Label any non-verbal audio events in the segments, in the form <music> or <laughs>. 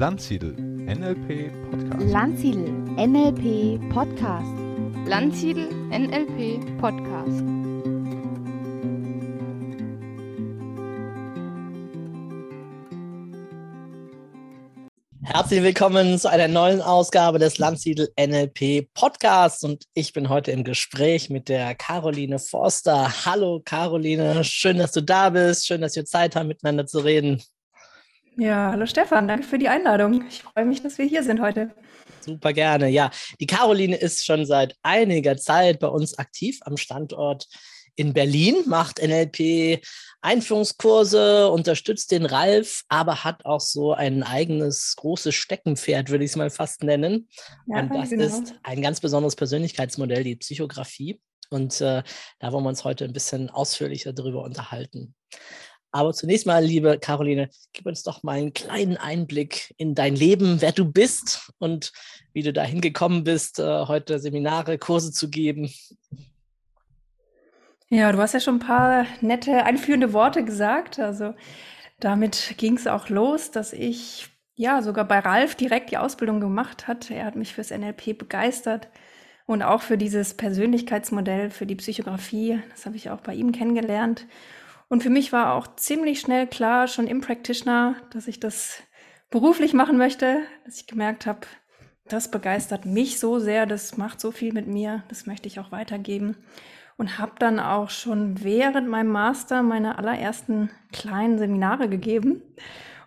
Landsiedel NLP Podcast. Landsiedel NLP Podcast. Landsiedel NLP Podcast. Herzlich willkommen zu einer neuen Ausgabe des Landsiedel NLP Podcasts und ich bin heute im Gespräch mit der Caroline Forster. Hallo Caroline, schön, dass du da bist, schön, dass wir Zeit haben, miteinander zu reden. Ja, hallo Stefan, danke für die Einladung. Ich freue mich, dass wir hier sind heute. Super gerne. Ja, die Caroline ist schon seit einiger Zeit bei uns aktiv am Standort in Berlin, macht NLP Einführungskurse, unterstützt den Ralf, aber hat auch so ein eigenes großes Steckenpferd, würde ich es mal fast nennen. Ja, Und das genau. ist ein ganz besonderes Persönlichkeitsmodell, die Psychografie. Und äh, da wollen wir uns heute ein bisschen ausführlicher darüber unterhalten. Aber zunächst mal, liebe Caroline, gib uns doch mal einen kleinen Einblick in dein Leben, wer du bist und wie du dahin gekommen bist, äh, heute Seminare, Kurse zu geben. Ja, du hast ja schon ein paar nette einführende Worte gesagt. Also damit ging es auch los, dass ich ja sogar bei Ralf direkt die Ausbildung gemacht hat. Er hat mich fürs NLP begeistert und auch für dieses Persönlichkeitsmodell, für die Psychografie. Das habe ich auch bei ihm kennengelernt. Und für mich war auch ziemlich schnell klar, schon im Practitioner, dass ich das beruflich machen möchte, dass ich gemerkt habe, das begeistert mich so sehr, das macht so viel mit mir, das möchte ich auch weitergeben. Und habe dann auch schon während meinem Master meine allerersten kleinen Seminare gegeben.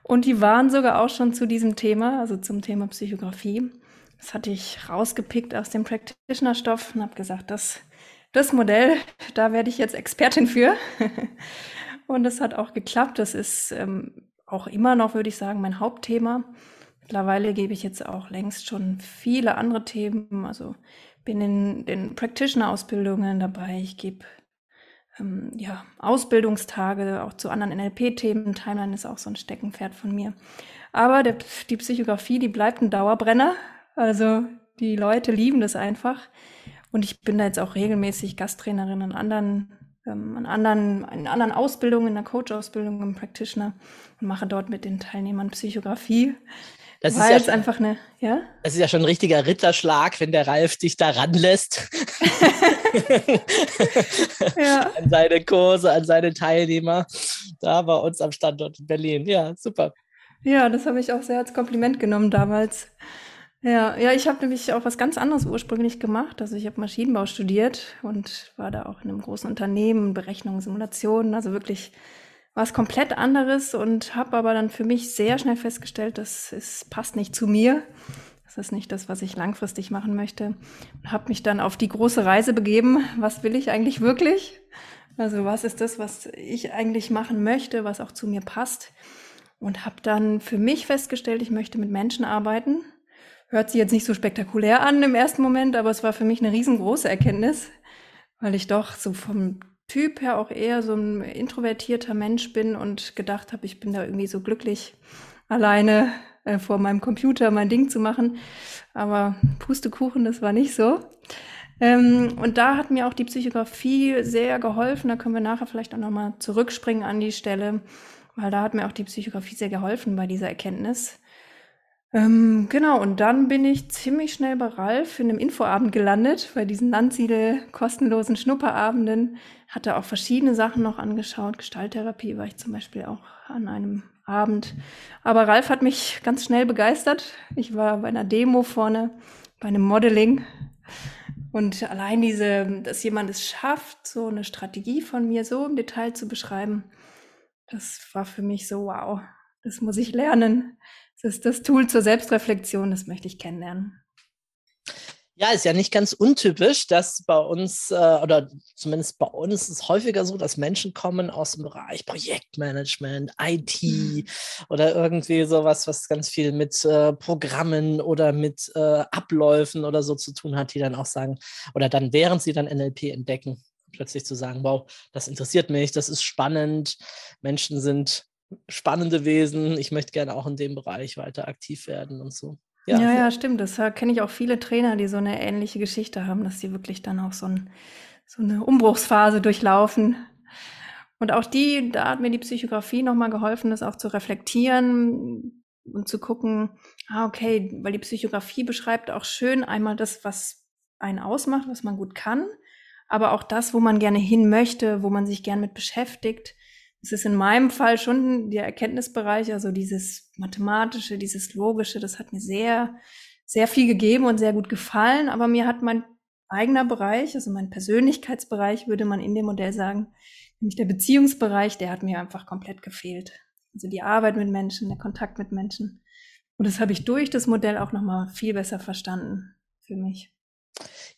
Und die waren sogar auch schon zu diesem Thema, also zum Thema Psychografie. Das hatte ich rausgepickt aus dem Practitioner-Stoff und habe gesagt, das das Modell, da werde ich jetzt Expertin für. <laughs> Und es hat auch geklappt. Das ist ähm, auch immer noch, würde ich sagen, mein Hauptthema. Mittlerweile gebe ich jetzt auch längst schon viele andere Themen. Also bin in den Practitioner-Ausbildungen dabei. Ich gebe ähm, ja, Ausbildungstage auch zu anderen NLP-Themen. Timeline ist auch so ein Steckenpferd von mir. Aber der, die Psychografie, die bleibt ein Dauerbrenner. Also die Leute lieben das einfach. Und ich bin da jetzt auch regelmäßig Gasttrainerin an anderen, ähm, an anderen, in anderen Ausbildungen, in der Coach-Ausbildung, im Practitioner und mache dort mit den Teilnehmern Psychografie. Das ist ja einfach eine, ja? Das ist ja schon ein richtiger Ritterschlag, wenn der Ralf dich da ranlässt. <laughs> ja. An seine Kurse, an seine Teilnehmer. Da bei uns am Standort in Berlin. Ja, super. Ja, das habe ich auch sehr als Kompliment genommen damals. Ja, ja, ich habe nämlich auch was ganz anderes ursprünglich gemacht. Also ich habe Maschinenbau studiert und war da auch in einem großen Unternehmen, Berechnungen, Simulationen, also wirklich was komplett anderes und habe aber dann für mich sehr schnell festgestellt, dass es passt nicht zu mir. Das ist nicht das, was ich langfristig machen möchte. Und habe mich dann auf die große Reise begeben. Was will ich eigentlich wirklich? Also was ist das, was ich eigentlich machen möchte, was auch zu mir passt? Und habe dann für mich festgestellt, ich möchte mit Menschen arbeiten Hört sich jetzt nicht so spektakulär an im ersten Moment, aber es war für mich eine riesengroße Erkenntnis, weil ich doch so vom Typ her auch eher so ein introvertierter Mensch bin und gedacht habe, ich bin da irgendwie so glücklich, alleine äh, vor meinem Computer mein Ding zu machen. Aber Pustekuchen, das war nicht so. Ähm, und da hat mir auch die Psychografie sehr geholfen. Da können wir nachher vielleicht auch nochmal zurückspringen an die Stelle, weil da hat mir auch die Psychografie sehr geholfen bei dieser Erkenntnis. Ähm, genau, und dann bin ich ziemlich schnell bei Ralf in einem Infoabend gelandet, bei diesen Landsiedel kostenlosen Schnupperabenden. Hatte auch verschiedene Sachen noch angeschaut. Gestalttherapie war ich zum Beispiel auch an einem Abend. Aber Ralf hat mich ganz schnell begeistert. Ich war bei einer Demo vorne, bei einem Modeling. Und allein diese, dass jemand es schafft, so eine Strategie von mir so im Detail zu beschreiben, das war für mich so, wow, das muss ich lernen. Das ist das Tool zur Selbstreflexion, das möchte ich kennenlernen. Ja, ist ja nicht ganz untypisch, dass bei uns, äh, oder zumindest bei uns ist es häufiger so, dass Menschen kommen aus dem Bereich Projektmanagement, IT mhm. oder irgendwie sowas, was ganz viel mit äh, Programmen oder mit äh, Abläufen oder so zu tun hat, die dann auch sagen, oder dann während sie dann NLP entdecken, plötzlich zu sagen, wow, das interessiert mich, das ist spannend, Menschen sind spannende Wesen. Ich möchte gerne auch in dem Bereich weiter aktiv werden und so. Ja, ja, ja stimmt. Das kenne ich auch viele Trainer, die so eine ähnliche Geschichte haben, dass sie wirklich dann auch so, ein, so eine Umbruchsphase durchlaufen. Und auch die, da hat mir die Psychografie nochmal geholfen, das auch zu reflektieren. und zu gucken, ah, okay, weil die Psychografie beschreibt auch schön einmal das, was einen ausmacht, was man gut kann, aber auch das, wo man gerne hin möchte, wo man sich gern mit beschäftigt. Es ist in meinem Fall schon der Erkenntnisbereich, also dieses mathematische, dieses logische, das hat mir sehr, sehr viel gegeben und sehr gut gefallen, aber mir hat mein eigener Bereich, also mein Persönlichkeitsbereich, würde man in dem Modell sagen, nämlich der Beziehungsbereich, der hat mir einfach komplett gefehlt. Also die Arbeit mit Menschen, der Kontakt mit Menschen. Und das habe ich durch das Modell auch nochmal viel besser verstanden für mich.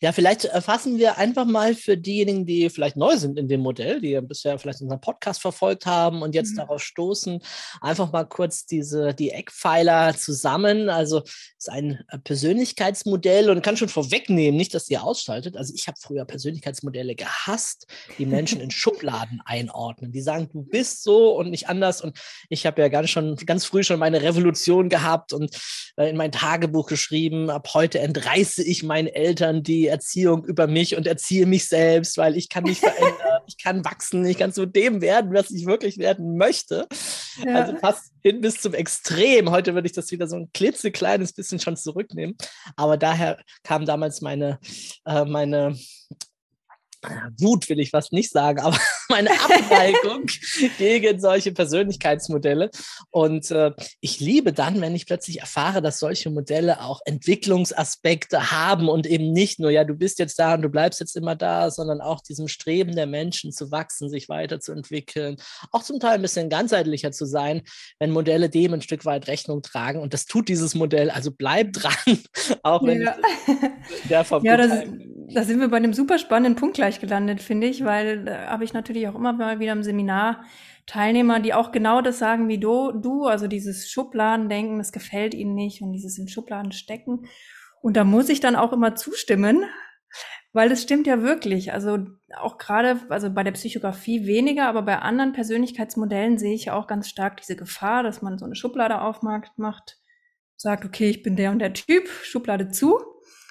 Ja, vielleicht fassen wir einfach mal für diejenigen, die vielleicht neu sind in dem Modell, die bisher vielleicht unseren Podcast verfolgt haben und jetzt mhm. darauf stoßen, einfach mal kurz diese, die Eckpfeiler zusammen. Also es ist ein Persönlichkeitsmodell und kann schon vorwegnehmen, nicht, dass ihr ausschaltet. Also ich habe früher Persönlichkeitsmodelle gehasst, die Menschen in Schubladen einordnen. Die sagen, du bist so und nicht anders. Und ich habe ja ganz schon ganz früh schon meine Revolution gehabt und äh, in mein Tagebuch geschrieben, ab heute entreiße ich meinen Eltern die Erziehung über mich und erziehe mich selbst, weil ich kann mich verändern, <laughs> ich kann wachsen, ich kann zu dem werden, was ich wirklich werden möchte. Ja. Also fast hin bis zum Extrem. Heute würde ich das wieder so ein klitzekleines bisschen schon zurücknehmen. Aber daher kam damals meine, äh, meine Wut will ich fast nicht sagen, aber <laughs> meine Abneigung <laughs> gegen solche Persönlichkeitsmodelle. Und äh, ich liebe dann, wenn ich plötzlich erfahre, dass solche Modelle auch Entwicklungsaspekte haben und eben nicht nur, ja, du bist jetzt da und du bleibst jetzt immer da, sondern auch diesem Streben der Menschen zu wachsen, sich weiterzuentwickeln, auch zum Teil ein bisschen ganzheitlicher zu sein, wenn Modelle dem ein Stück weit Rechnung tragen. Und das tut dieses Modell. Also bleib dran, <laughs> auch wenn ja. der vom ja, das, da sind wir bei einem super spannenden Punkt gleich gelandet, finde ich, weil da äh, habe ich natürlich auch immer mal wieder im Seminar Teilnehmer, die auch genau das sagen wie du, du, also dieses Schubladendenken, das gefällt ihnen nicht und dieses in Schubladen stecken. Und da muss ich dann auch immer zustimmen, weil das stimmt ja wirklich. Also auch gerade, also bei der Psychografie weniger, aber bei anderen Persönlichkeitsmodellen sehe ich ja auch ganz stark diese Gefahr, dass man so eine Schublade aufmacht, macht, sagt, okay, ich bin der und der Typ, Schublade zu,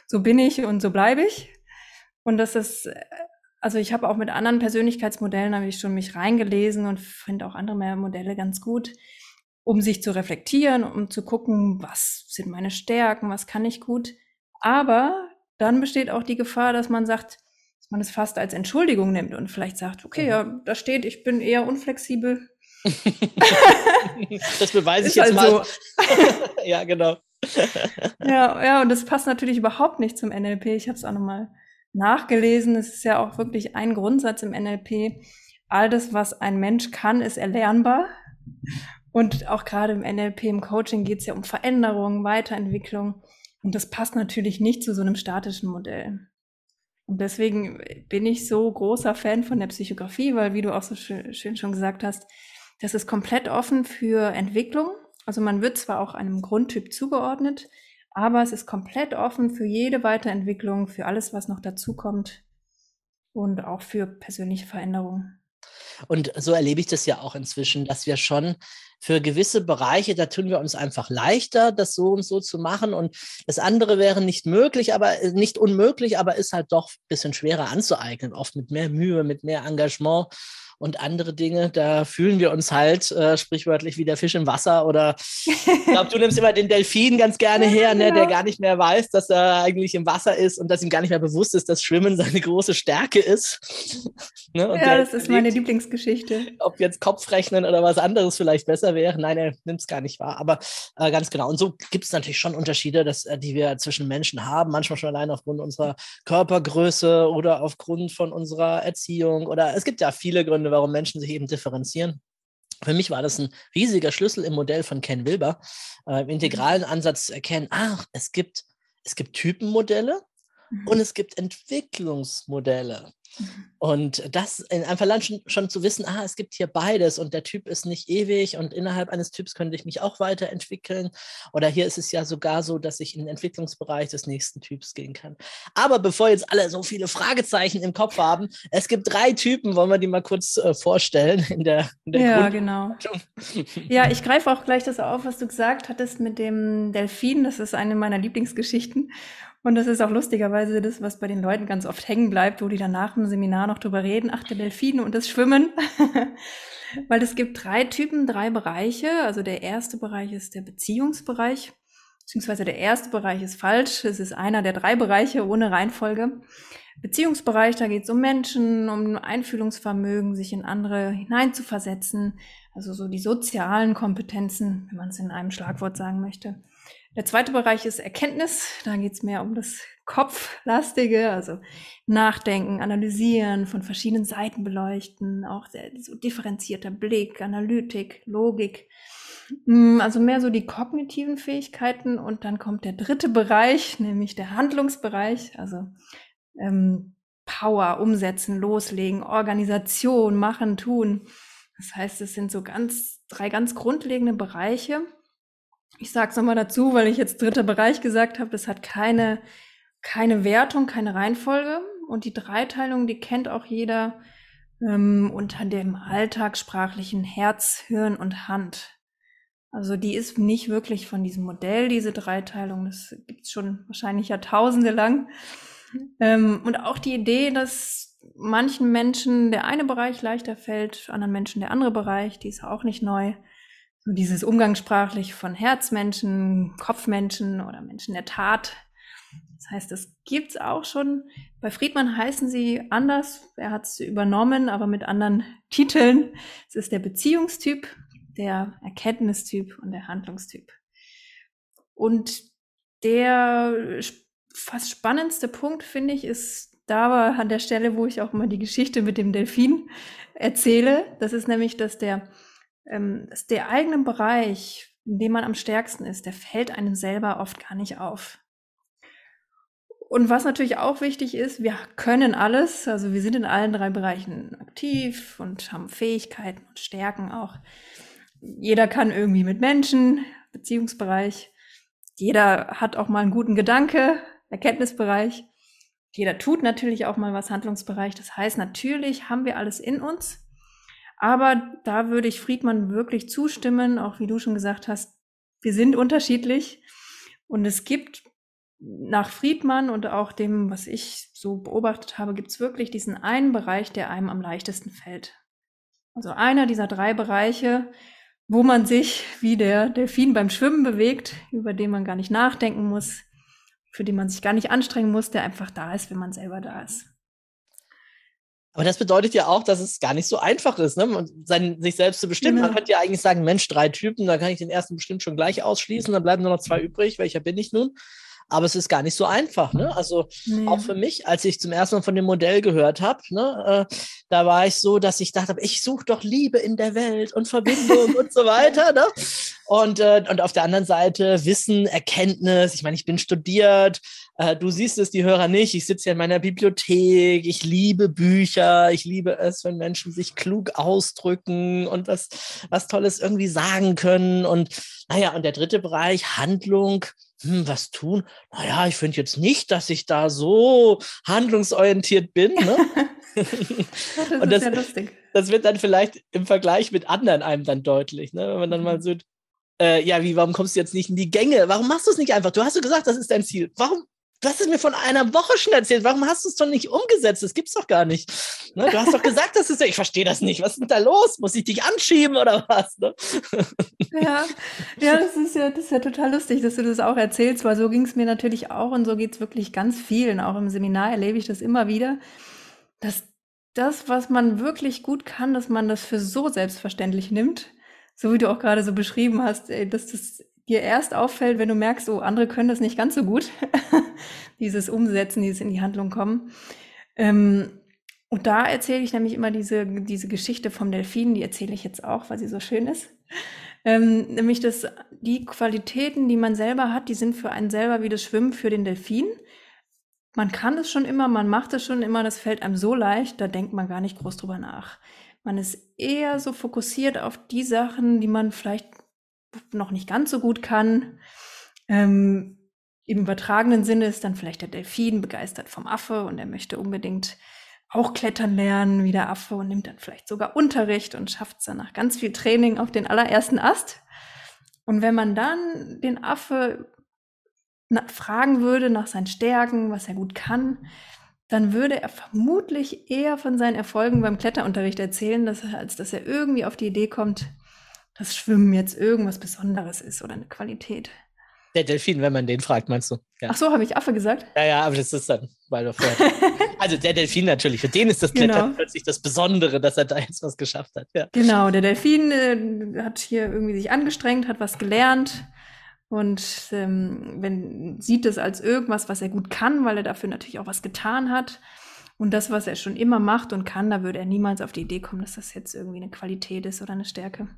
so bin ich und so bleibe ich. Und das ist, also ich habe auch mit anderen Persönlichkeitsmodellen habe ich schon mich reingelesen und finde auch andere Modelle ganz gut, um sich zu reflektieren, um zu gucken, was sind meine Stärken, was kann ich gut. Aber dann besteht auch die Gefahr, dass man sagt, dass man es fast als Entschuldigung nimmt und vielleicht sagt, okay, mhm. ja, da steht, ich bin eher unflexibel. <laughs> das beweise ich jetzt also. mal. <laughs> ja, genau. ja, ja, und das passt natürlich überhaupt nicht zum NLP. Ich habe es auch nochmal nachgelesen. Es ist ja auch wirklich ein Grundsatz im NLP. All das, was ein Mensch kann, ist erlernbar. Und auch gerade im NLP, im Coaching geht es ja um Veränderung, Weiterentwicklung. Und das passt natürlich nicht zu so einem statischen Modell. Und deswegen bin ich so großer Fan von der Psychografie, weil, wie du auch so schön, schön schon gesagt hast, das ist komplett offen für Entwicklung. Also man wird zwar auch einem Grundtyp zugeordnet, aber es ist komplett offen für jede Weiterentwicklung, für alles, was noch dazukommt und auch für persönliche Veränderungen. Und so erlebe ich das ja auch inzwischen, dass wir schon für gewisse Bereiche, da tun wir uns einfach leichter, das so und so zu machen. Und das andere wäre nicht möglich, aber äh, nicht unmöglich, aber ist halt doch ein bisschen schwerer anzueignen, oft mit mehr Mühe, mit mehr Engagement und andere Dinge, da fühlen wir uns halt äh, sprichwörtlich wie der Fisch im Wasser oder ich glaube, du nimmst immer den Delfin ganz gerne her, ne, der gar nicht mehr weiß, dass er eigentlich im Wasser ist und dass ihm gar nicht mehr bewusst ist, dass Schwimmen <laughs> seine große Stärke ist. ne, ja, das ist meine Lieblingsgeschichte. Ob jetzt Kopfrechnen oder was anderes vielleicht besser wäre. Nein, er nimmt es gar nicht wahr. Aber äh, ganz genau. Und so gibt es natürlich schon Unterschiede, dass, äh, die wir zwischen Menschen haben, manchmal schon allein aufgrund unserer Körpergröße oder aufgrund von unserer Erziehung oder es gibt ja viele Gründe, warum Menschen sich eben differenzieren. Für mich war das ein riesiger Schlüssel im Modell von Ken Wilber, äh, im integralen. Ansatz zu erkennen, ach, es gibt, es gibt Typenmodelle. Und es gibt Entwicklungsmodelle. Mhm. Und das in einem Verland schon, schon, zu wissen, ah, es gibt hier beides und der Typ ist nicht ewig und innerhalb eines Typs könnte ich mich auch weiterentwickeln. Oder hier ist es ja sogar so, dass ich in den Entwicklungsbereich des nächsten Typs gehen kann. Aber bevor jetzt alle so viele Fragezeichen im Kopf haben, es gibt drei Typen, wollen wir die mal kurz äh, vorstellen in der, in der Ja, genau. ja, ich greife auch gleich das auf, was du gesagt hattest mit dem Delfin. Das ist eine meiner Lieblingsgeschichten. Und das ist auch lustigerweise das, was bei den Leuten ganz oft hängen bleibt, wo die dann nach dem Seminar noch drüber reden, ach, der Delfine und das Schwimmen. <laughs> Weil es gibt drei Typen, drei Bereiche. Also der erste Bereich ist der Beziehungsbereich, beziehungsweise der erste Bereich ist falsch. Es ist einer der drei Bereiche ohne Reihenfolge. Beziehungsbereich, da geht es um Menschen, um Einfühlungsvermögen, sich in andere hineinzuversetzen, also so die sozialen Kompetenzen, wenn man es in einem Schlagwort sagen möchte. Der zweite Bereich ist Erkenntnis, da geht es mehr um das Kopflastige, also Nachdenken, Analysieren, von verschiedenen Seiten beleuchten, auch sehr, so differenzierter Blick, Analytik, Logik. Mm, also mehr so die kognitiven Fähigkeiten und dann kommt der dritte Bereich, nämlich der Handlungsbereich, also ähm, Power, umsetzen, loslegen, Organisation, machen, tun. Das heißt, es sind so ganz, drei ganz grundlegende Bereiche. Ich sage es nochmal dazu, weil ich jetzt dritter Bereich gesagt habe, das hat keine, keine Wertung, keine Reihenfolge. Und die Dreiteilung, die kennt auch jeder ähm, unter dem alltagssprachlichen Herz, Hirn und Hand. Also die ist nicht wirklich von diesem Modell, diese Dreiteilung. Das gibt's schon wahrscheinlich Jahrtausende lang. Ähm, und auch die Idee, dass manchen Menschen der eine Bereich leichter fällt, anderen Menschen der andere Bereich, die ist auch nicht neu. Dieses umgangssprachlich von Herzmenschen, Kopfmenschen oder Menschen der Tat. Das heißt, das gibt's auch schon. Bei Friedmann heißen sie anders. Er hat es übernommen, aber mit anderen Titeln. Es ist der Beziehungstyp, der Erkenntnistyp und der Handlungstyp. Und der fast spannendste Punkt, finde ich, ist da an der Stelle, wo ich auch mal die Geschichte mit dem Delfin erzähle. Das ist nämlich, dass der, ähm, der eigene Bereich, in dem man am stärksten ist, der fällt einem selber oft gar nicht auf. Und was natürlich auch wichtig ist, wir können alles, also wir sind in allen drei Bereichen aktiv und haben Fähigkeiten und Stärken auch. Jeder kann irgendwie mit Menschen, Beziehungsbereich. Jeder hat auch mal einen guten Gedanke, Erkenntnisbereich. Jeder tut natürlich auch mal was Handlungsbereich. Das heißt, natürlich haben wir alles in uns. Aber da würde ich Friedmann wirklich zustimmen, auch wie du schon gesagt hast, wir sind unterschiedlich. Und es gibt nach Friedmann und auch dem, was ich so beobachtet habe, gibt es wirklich diesen einen Bereich, der einem am leichtesten fällt. Also einer dieser drei Bereiche, wo man sich wie der Delfin beim Schwimmen bewegt, über den man gar nicht nachdenken muss, für den man sich gar nicht anstrengen muss, der einfach da ist, wenn man selber da ist. Aber das bedeutet ja auch, dass es gar nicht so einfach ist, ne? sein, sich selbst zu bestimmen. Man könnte ja eigentlich sagen, Mensch, drei Typen, da kann ich den ersten bestimmt schon gleich ausschließen, dann bleiben nur noch zwei übrig. Welcher bin ich nun? Aber es ist gar nicht so einfach. Ne? Also nee. auch für mich, als ich zum ersten Mal von dem Modell gehört habe, ne, äh, da war ich so, dass ich dachte, ich suche doch Liebe in der Welt und Verbindung und so weiter. Ne? Und, äh, und auf der anderen Seite Wissen, Erkenntnis. Ich meine, ich bin studiert. Äh, du siehst es, die Hörer nicht. Ich sitze ja in meiner Bibliothek. Ich liebe Bücher. Ich liebe es, wenn Menschen sich klug ausdrücken und was, was Tolles irgendwie sagen können. Und naja, und der dritte Bereich, Handlung hm, was tun? Naja, ich finde jetzt nicht, dass ich da so handlungsorientiert bin. Ne? <laughs> <laughs> das und das, ist ja lustig. Das wird dann vielleicht im Vergleich mit anderen einem dann deutlich, ne? wenn man dann mal mhm. so, äh, ja, wie, warum kommst du jetzt nicht in die Gänge? Warum machst du es nicht einfach? Du hast du gesagt, das ist dein Ziel. Warum Du hast es mir von einer Woche schon erzählt. Warum hast du es doch nicht umgesetzt? Das gibt's doch gar nicht. Ne? Du hast doch gesagt, das ist ja. Ich verstehe das nicht. Was ist denn da los? Muss ich dich anschieben oder was? Ne? Ja, ja, das ist ja, das ist ja total lustig, dass du das auch erzählst, weil so ging es mir natürlich auch und so geht es wirklich ganz vielen. Auch im Seminar erlebe ich das immer wieder, dass das, was man wirklich gut kann, dass man das für so selbstverständlich nimmt, so wie du auch gerade so beschrieben hast, dass das dir erst auffällt, wenn du merkst, oh, andere können das nicht ganz so gut, <laughs> dieses Umsetzen, dieses in die Handlung kommen. Ähm, und da erzähle ich nämlich immer diese, diese Geschichte vom Delfin, die erzähle ich jetzt auch, weil sie so schön ist. Ähm, nämlich, dass die Qualitäten, die man selber hat, die sind für einen selber wie das Schwimmen für den Delfin. Man kann es schon immer, man macht es schon immer, das fällt einem so leicht, da denkt man gar nicht groß drüber nach. Man ist eher so fokussiert auf die Sachen, die man vielleicht noch nicht ganz so gut kann. Ähm, Im übertragenen Sinne ist dann vielleicht der Delfin begeistert vom Affe und er möchte unbedingt auch klettern lernen wie der Affe und nimmt dann vielleicht sogar Unterricht und schafft es dann nach ganz viel Training auf den allerersten Ast. Und wenn man dann den Affe fragen würde nach seinen Stärken, was er gut kann, dann würde er vermutlich eher von seinen Erfolgen beim Kletterunterricht erzählen, dass er, als dass er irgendwie auf die Idee kommt, dass Schwimmen jetzt irgendwas Besonderes ist oder eine Qualität. Der Delfin, wenn man den fragt, meinst du? Ja. Ach so, habe ich Affe gesagt? Ja, ja, aber das ist dann, weil vorher. <laughs> also der Delfin natürlich, für den ist das Klettern genau. plötzlich das Besondere, dass er da jetzt was geschafft hat. Ja. Genau, der Delfin äh, hat hier irgendwie sich angestrengt, hat was gelernt und ähm, wenn, sieht es als irgendwas, was er gut kann, weil er dafür natürlich auch was getan hat. Und das, was er schon immer macht und kann, da würde er niemals auf die Idee kommen, dass das jetzt irgendwie eine Qualität ist oder eine Stärke.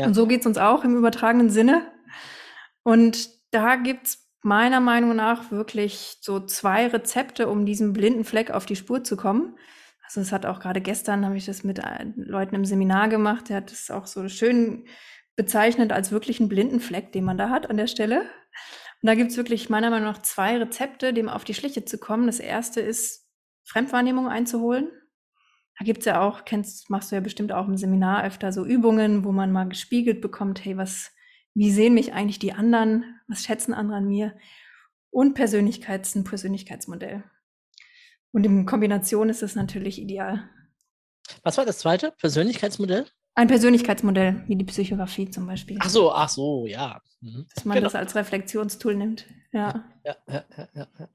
Ja. Und so geht es uns auch im übertragenen Sinne. Und da gibt es meiner Meinung nach wirklich so zwei Rezepte, um diesem blinden Fleck auf die Spur zu kommen. Also es hat auch gerade gestern, habe ich das mit Leuten im Seminar gemacht, der hat es auch so schön bezeichnet als wirklich einen blinden Fleck, den man da hat an der Stelle. Und da gibt es wirklich meiner Meinung nach zwei Rezepte, dem auf die Schliche zu kommen. Das erste ist, Fremdwahrnehmung einzuholen. Da gibt es ja auch, kennst, machst du ja bestimmt auch im Seminar öfter so Übungen, wo man mal gespiegelt bekommt, hey, was, wie sehen mich eigentlich die anderen, was schätzen andere an mir und Persönlichkeits, ein Persönlichkeitsmodell. Und in Kombination ist es natürlich ideal. Was war das zweite? Persönlichkeitsmodell? Ein Persönlichkeitsmodell, wie die Psychografie zum Beispiel. Ach so, ach so, ja. Mhm. Dass man genau. das als Reflexionstool nimmt. Ja. Ja, ja, ja, ja, ja.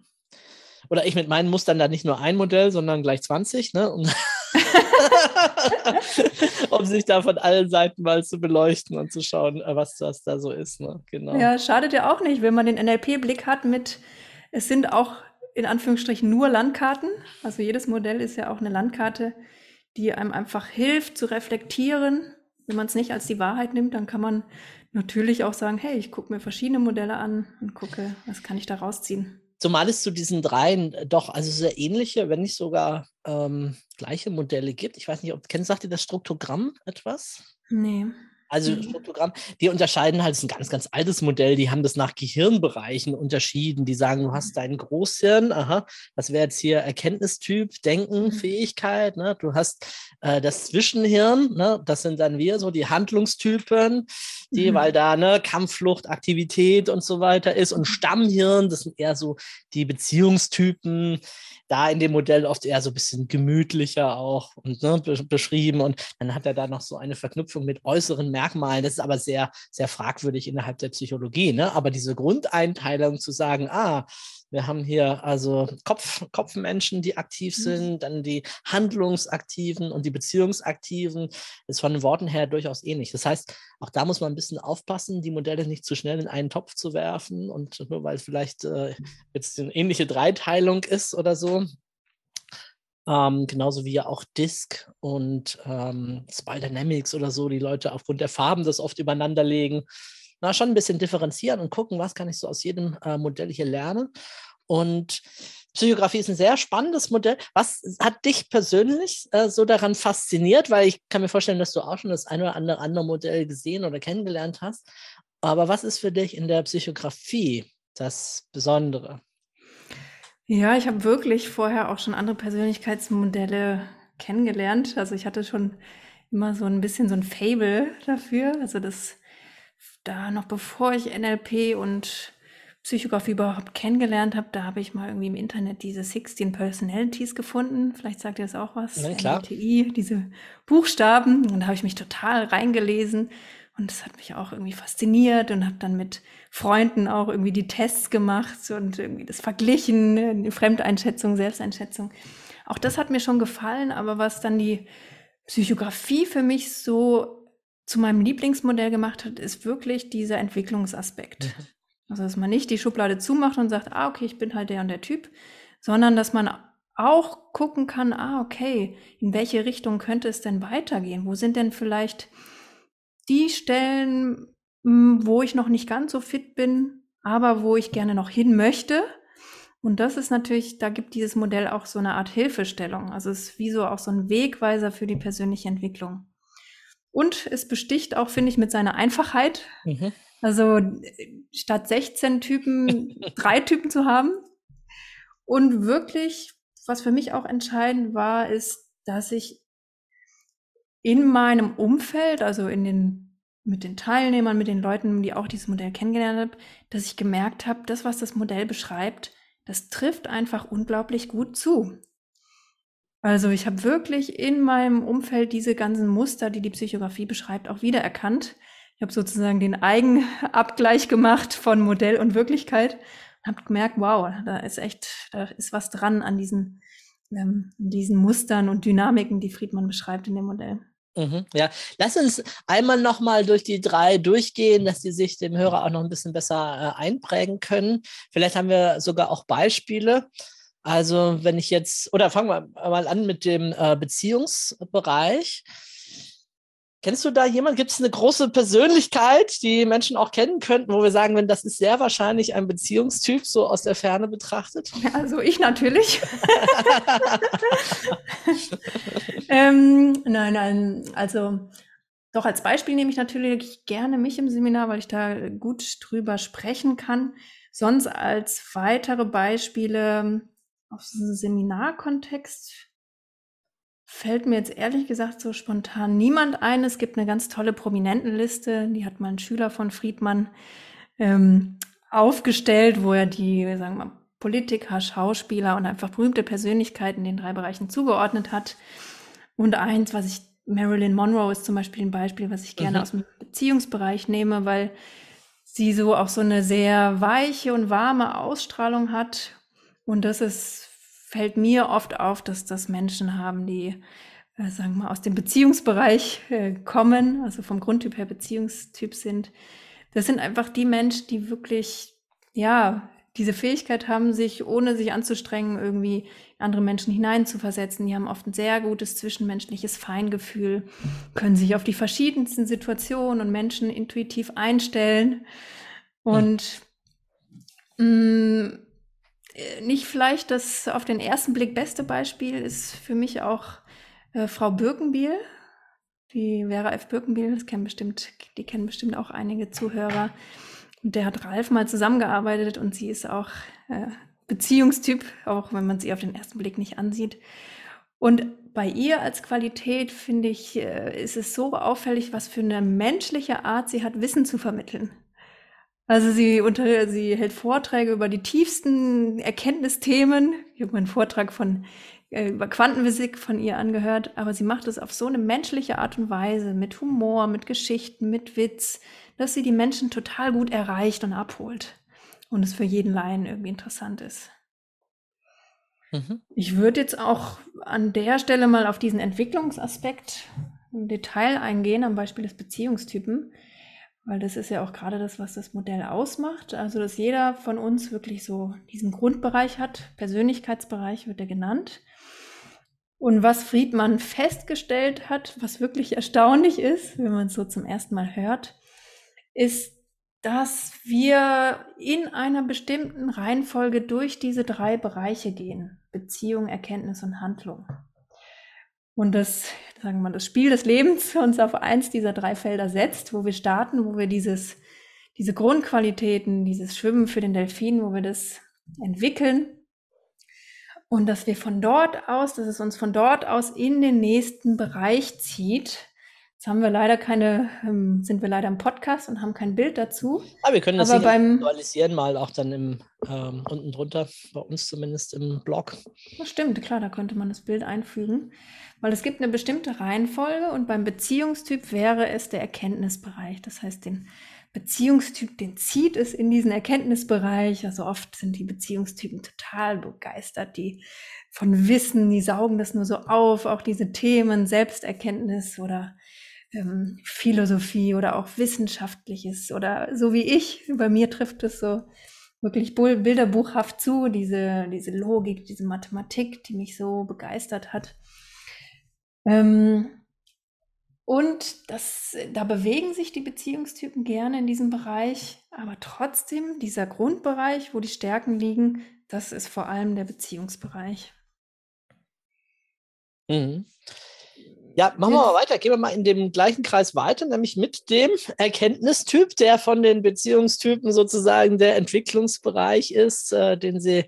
Oder ich mit meinen Mustern da nicht nur ein Modell, sondern gleich 20, ne? Und <laughs> um sich da von allen Seiten mal zu beleuchten und zu schauen, äh, was das da so ist. Ne? Genau. Ja, schadet ja auch nicht, wenn man den NLP-Blick hat mit, es sind auch in Anführungsstrichen nur Landkarten. Also jedes Modell ist ja auch eine Landkarte, die einem einfach hilft zu reflektieren. Wenn man es nicht als die Wahrheit nimmt, dann kann man natürlich auch sagen, hey, ich gucke mir verschiedene Modelle an und gucke, was kann ich da rausziehen. Zumal es zu diesen dreien äh, doch also sehr ähnliche, wenn nicht sogar ähm, gleiche Modelle gibt. Ich weiß nicht, ob kennst, sagt ihr das Struktogramm etwas? Nee. Also mhm. Struktogramm, die unterscheiden halt, das ist ein ganz, ganz altes Modell, die haben das nach Gehirnbereichen unterschieden. Die sagen, du hast mhm. dein Großhirn, aha, das wäre jetzt hier Erkenntnistyp, Denken, mhm. Fähigkeit, ne? Du hast äh, das Zwischenhirn, ne? das sind dann wir, so die Handlungstypen, die, mhm. weil da ne, Kampfflucht, Aktivität und so weiter ist. Und mhm. Stammhirn, das sind eher so die Beziehungstypen, da in dem Modell oft eher so ein bisschen gemütlicher auch und ne, beschrieben. Und dann hat er da noch so eine Verknüpfung mit äußeren Merkmalen. Das ist aber sehr, sehr fragwürdig innerhalb der Psychologie. Ne? Aber diese Grundeinteilung zu sagen, ah, wir haben hier also Kopf, Kopfmenschen, die aktiv mhm. sind, dann die Handlungsaktiven und die Beziehungsaktiven. Ist von den Worten her durchaus ähnlich. Das heißt, auch da muss man ein bisschen aufpassen, die Modelle nicht zu schnell in einen Topf zu werfen und nur weil es vielleicht äh, jetzt eine ähnliche Dreiteilung ist oder so. Ähm, genauso wie ja auch Disk und ähm, Spy Dynamics oder so, die Leute aufgrund der Farben das oft übereinander legen na, schon ein bisschen differenzieren und gucken, was kann ich so aus jedem äh, Modell hier lernen. Und Psychografie ist ein sehr spannendes Modell. Was hat dich persönlich äh, so daran fasziniert? Weil ich kann mir vorstellen, dass du auch schon das eine oder andere, andere Modell gesehen oder kennengelernt hast. Aber was ist für dich in der Psychografie das Besondere? Ja, ich habe wirklich vorher auch schon andere Persönlichkeitsmodelle kennengelernt. Also ich hatte schon immer so ein bisschen so ein Fable dafür. Also das da noch bevor ich NLP und Psychografie überhaupt kennengelernt habe, da habe ich mal irgendwie im Internet diese 16 Personalities gefunden. Vielleicht sagt ihr das auch was. Ja, klar. NLTI, diese Buchstaben. Und da habe ich mich total reingelesen. Und das hat mich auch irgendwie fasziniert und habe dann mit Freunden auch irgendwie die Tests gemacht und irgendwie das verglichen, Fremdeinschätzung, Selbsteinschätzung. Auch das hat mir schon gefallen, aber was dann die Psychografie für mich so zu meinem Lieblingsmodell gemacht hat, ist wirklich dieser Entwicklungsaspekt. Mhm. Also, dass man nicht die Schublade zumacht und sagt, ah, okay, ich bin halt der und der Typ, sondern dass man auch gucken kann, ah, okay, in welche Richtung könnte es denn weitergehen? Wo sind denn vielleicht die Stellen, hm, wo ich noch nicht ganz so fit bin, aber wo ich gerne noch hin möchte? Und das ist natürlich, da gibt dieses Modell auch so eine Art Hilfestellung. Also es ist wie so auch so ein Wegweiser für die persönliche Entwicklung. Und es besticht auch, finde ich, mit seiner Einfachheit. Mhm. Also statt 16 Typen, <laughs> drei Typen zu haben. Und wirklich, was für mich auch entscheidend war, ist, dass ich in meinem Umfeld, also in den mit den Teilnehmern, mit den Leuten, die auch dieses Modell kennengelernt haben, dass ich gemerkt habe, das, was das Modell beschreibt, das trifft einfach unglaublich gut zu. Also ich habe wirklich in meinem Umfeld diese ganzen Muster, die die Psychografie beschreibt, auch wiedererkannt. Ich habe sozusagen den Eigenabgleich gemacht von Modell und Wirklichkeit und habe gemerkt, wow, da ist echt, da ist was dran an diesen, ähm, diesen Mustern und Dynamiken, die Friedmann beschreibt in dem Modell. Mhm, ja, lass uns einmal nochmal durch die drei durchgehen, dass die sich dem Hörer auch noch ein bisschen besser äh, einprägen können. Vielleicht haben wir sogar auch Beispiele. Also wenn ich jetzt, oder fangen wir mal an mit dem äh, Beziehungsbereich. Kennst du da jemanden? Gibt es eine große Persönlichkeit, die Menschen auch kennen könnten, wo wir sagen, wenn das ist sehr wahrscheinlich ein Beziehungstyp, so aus der Ferne betrachtet? Also ich natürlich. <laughs> ähm, nein, nein, also doch als Beispiel nehme ich natürlich gerne mich im Seminar, weil ich da gut drüber sprechen kann. Sonst als weitere Beispiele auf diesen Seminarkontext fällt mir jetzt ehrlich gesagt so spontan niemand ein. Es gibt eine ganz tolle Prominentenliste, die hat mal ein Schüler von Friedmann ähm, aufgestellt, wo er die, sagen wir mal, Politiker, Schauspieler und einfach berühmte Persönlichkeiten in den drei Bereichen zugeordnet hat. Und eins, was ich, Marilyn Monroe ist zum Beispiel ein Beispiel, was ich gerne mhm. aus dem Beziehungsbereich nehme, weil sie so auch so eine sehr weiche und warme Ausstrahlung hat. Und das ist fällt mir oft auf, dass das Menschen haben, die, äh, sagen wir mal, aus dem Beziehungsbereich äh, kommen, also vom Grundtyp her Beziehungstyp sind. Das sind einfach die Menschen, die wirklich, ja, diese Fähigkeit haben, sich, ohne sich anzustrengen, irgendwie in andere Menschen hineinzuversetzen. Die haben oft ein sehr gutes zwischenmenschliches Feingefühl, können sich auf die verschiedensten Situationen und Menschen intuitiv einstellen. Und mh, mm, äh, nicht vielleicht das auf den ersten Blick beste Beispiel ist für mich auch äh, Frau Birkenbiel. Die Vera F. Birkenbiel, das kennen bestimmt, die kennen bestimmt auch einige Zuhörer. Mit der hat Ralf mal zusammengearbeitet und sie ist auch äh, Beziehungstyp, auch wenn man sie auf den ersten Blick nicht ansieht. Und bei ihr als Qualität finde ich, äh, ist es so auffällig, was für eine menschliche Art sie hat, Wissen zu vermitteln. Also sie, unter, sie hält Vorträge über die tiefsten Erkenntnisthemen. Ich habe meinen Vortrag von äh, über Quantenphysik von ihr angehört, aber sie macht es auf so eine menschliche Art und Weise, mit Humor, mit Geschichten, mit Witz, dass sie die Menschen total gut erreicht und abholt und es für jeden Laien irgendwie interessant ist. Mhm. Ich würde jetzt auch an der Stelle mal auf diesen Entwicklungsaspekt im Detail eingehen, am Beispiel des Beziehungstypen. Weil das ist ja auch gerade das, was das Modell ausmacht. Also, dass jeder von uns wirklich so diesen Grundbereich hat. Persönlichkeitsbereich wird er genannt. Und was Friedmann festgestellt hat, was wirklich erstaunlich ist, wenn man es so zum ersten Mal hört, ist, dass wir in einer bestimmten Reihenfolge durch diese drei Bereiche gehen. Beziehung, Erkenntnis und Handlung und das, sagen wir mal, das Spiel des Lebens uns auf eins dieser drei Felder setzt, wo wir starten, wo wir dieses, diese Grundqualitäten, dieses Schwimmen für den Delfin, wo wir das entwickeln. Und dass wir von dort aus, dass es uns von dort aus in den nächsten Bereich zieht, Jetzt haben wir leider keine, ähm, sind wir leider im Podcast und haben kein Bild dazu. Aber wir können das Aber beim, visualisieren mal auch dann im, ähm, unten drunter, bei uns zumindest im Blog. Das stimmt, klar, da könnte man das Bild einfügen. Weil es gibt eine bestimmte Reihenfolge und beim Beziehungstyp wäre es der Erkenntnisbereich. Das heißt, den Beziehungstyp, den zieht es in diesen Erkenntnisbereich. Also oft sind die Beziehungstypen total begeistert, die von Wissen, die saugen das nur so auf, auch diese Themen, Selbsterkenntnis oder ähm, Philosophie oder auch Wissenschaftliches oder so wie ich. Bei mir trifft es so wirklich bilderbuchhaft zu, diese, diese Logik, diese Mathematik, die mich so begeistert hat. Ähm, und das, da bewegen sich die Beziehungstypen gerne in diesem Bereich, aber trotzdem dieser Grundbereich, wo die Stärken liegen, das ist vor allem der Beziehungsbereich. Mhm. Ja, machen wir mal weiter. Gehen wir mal in dem gleichen Kreis weiter, nämlich mit dem Erkenntnistyp, der von den Beziehungstypen sozusagen der Entwicklungsbereich ist, äh, den Sie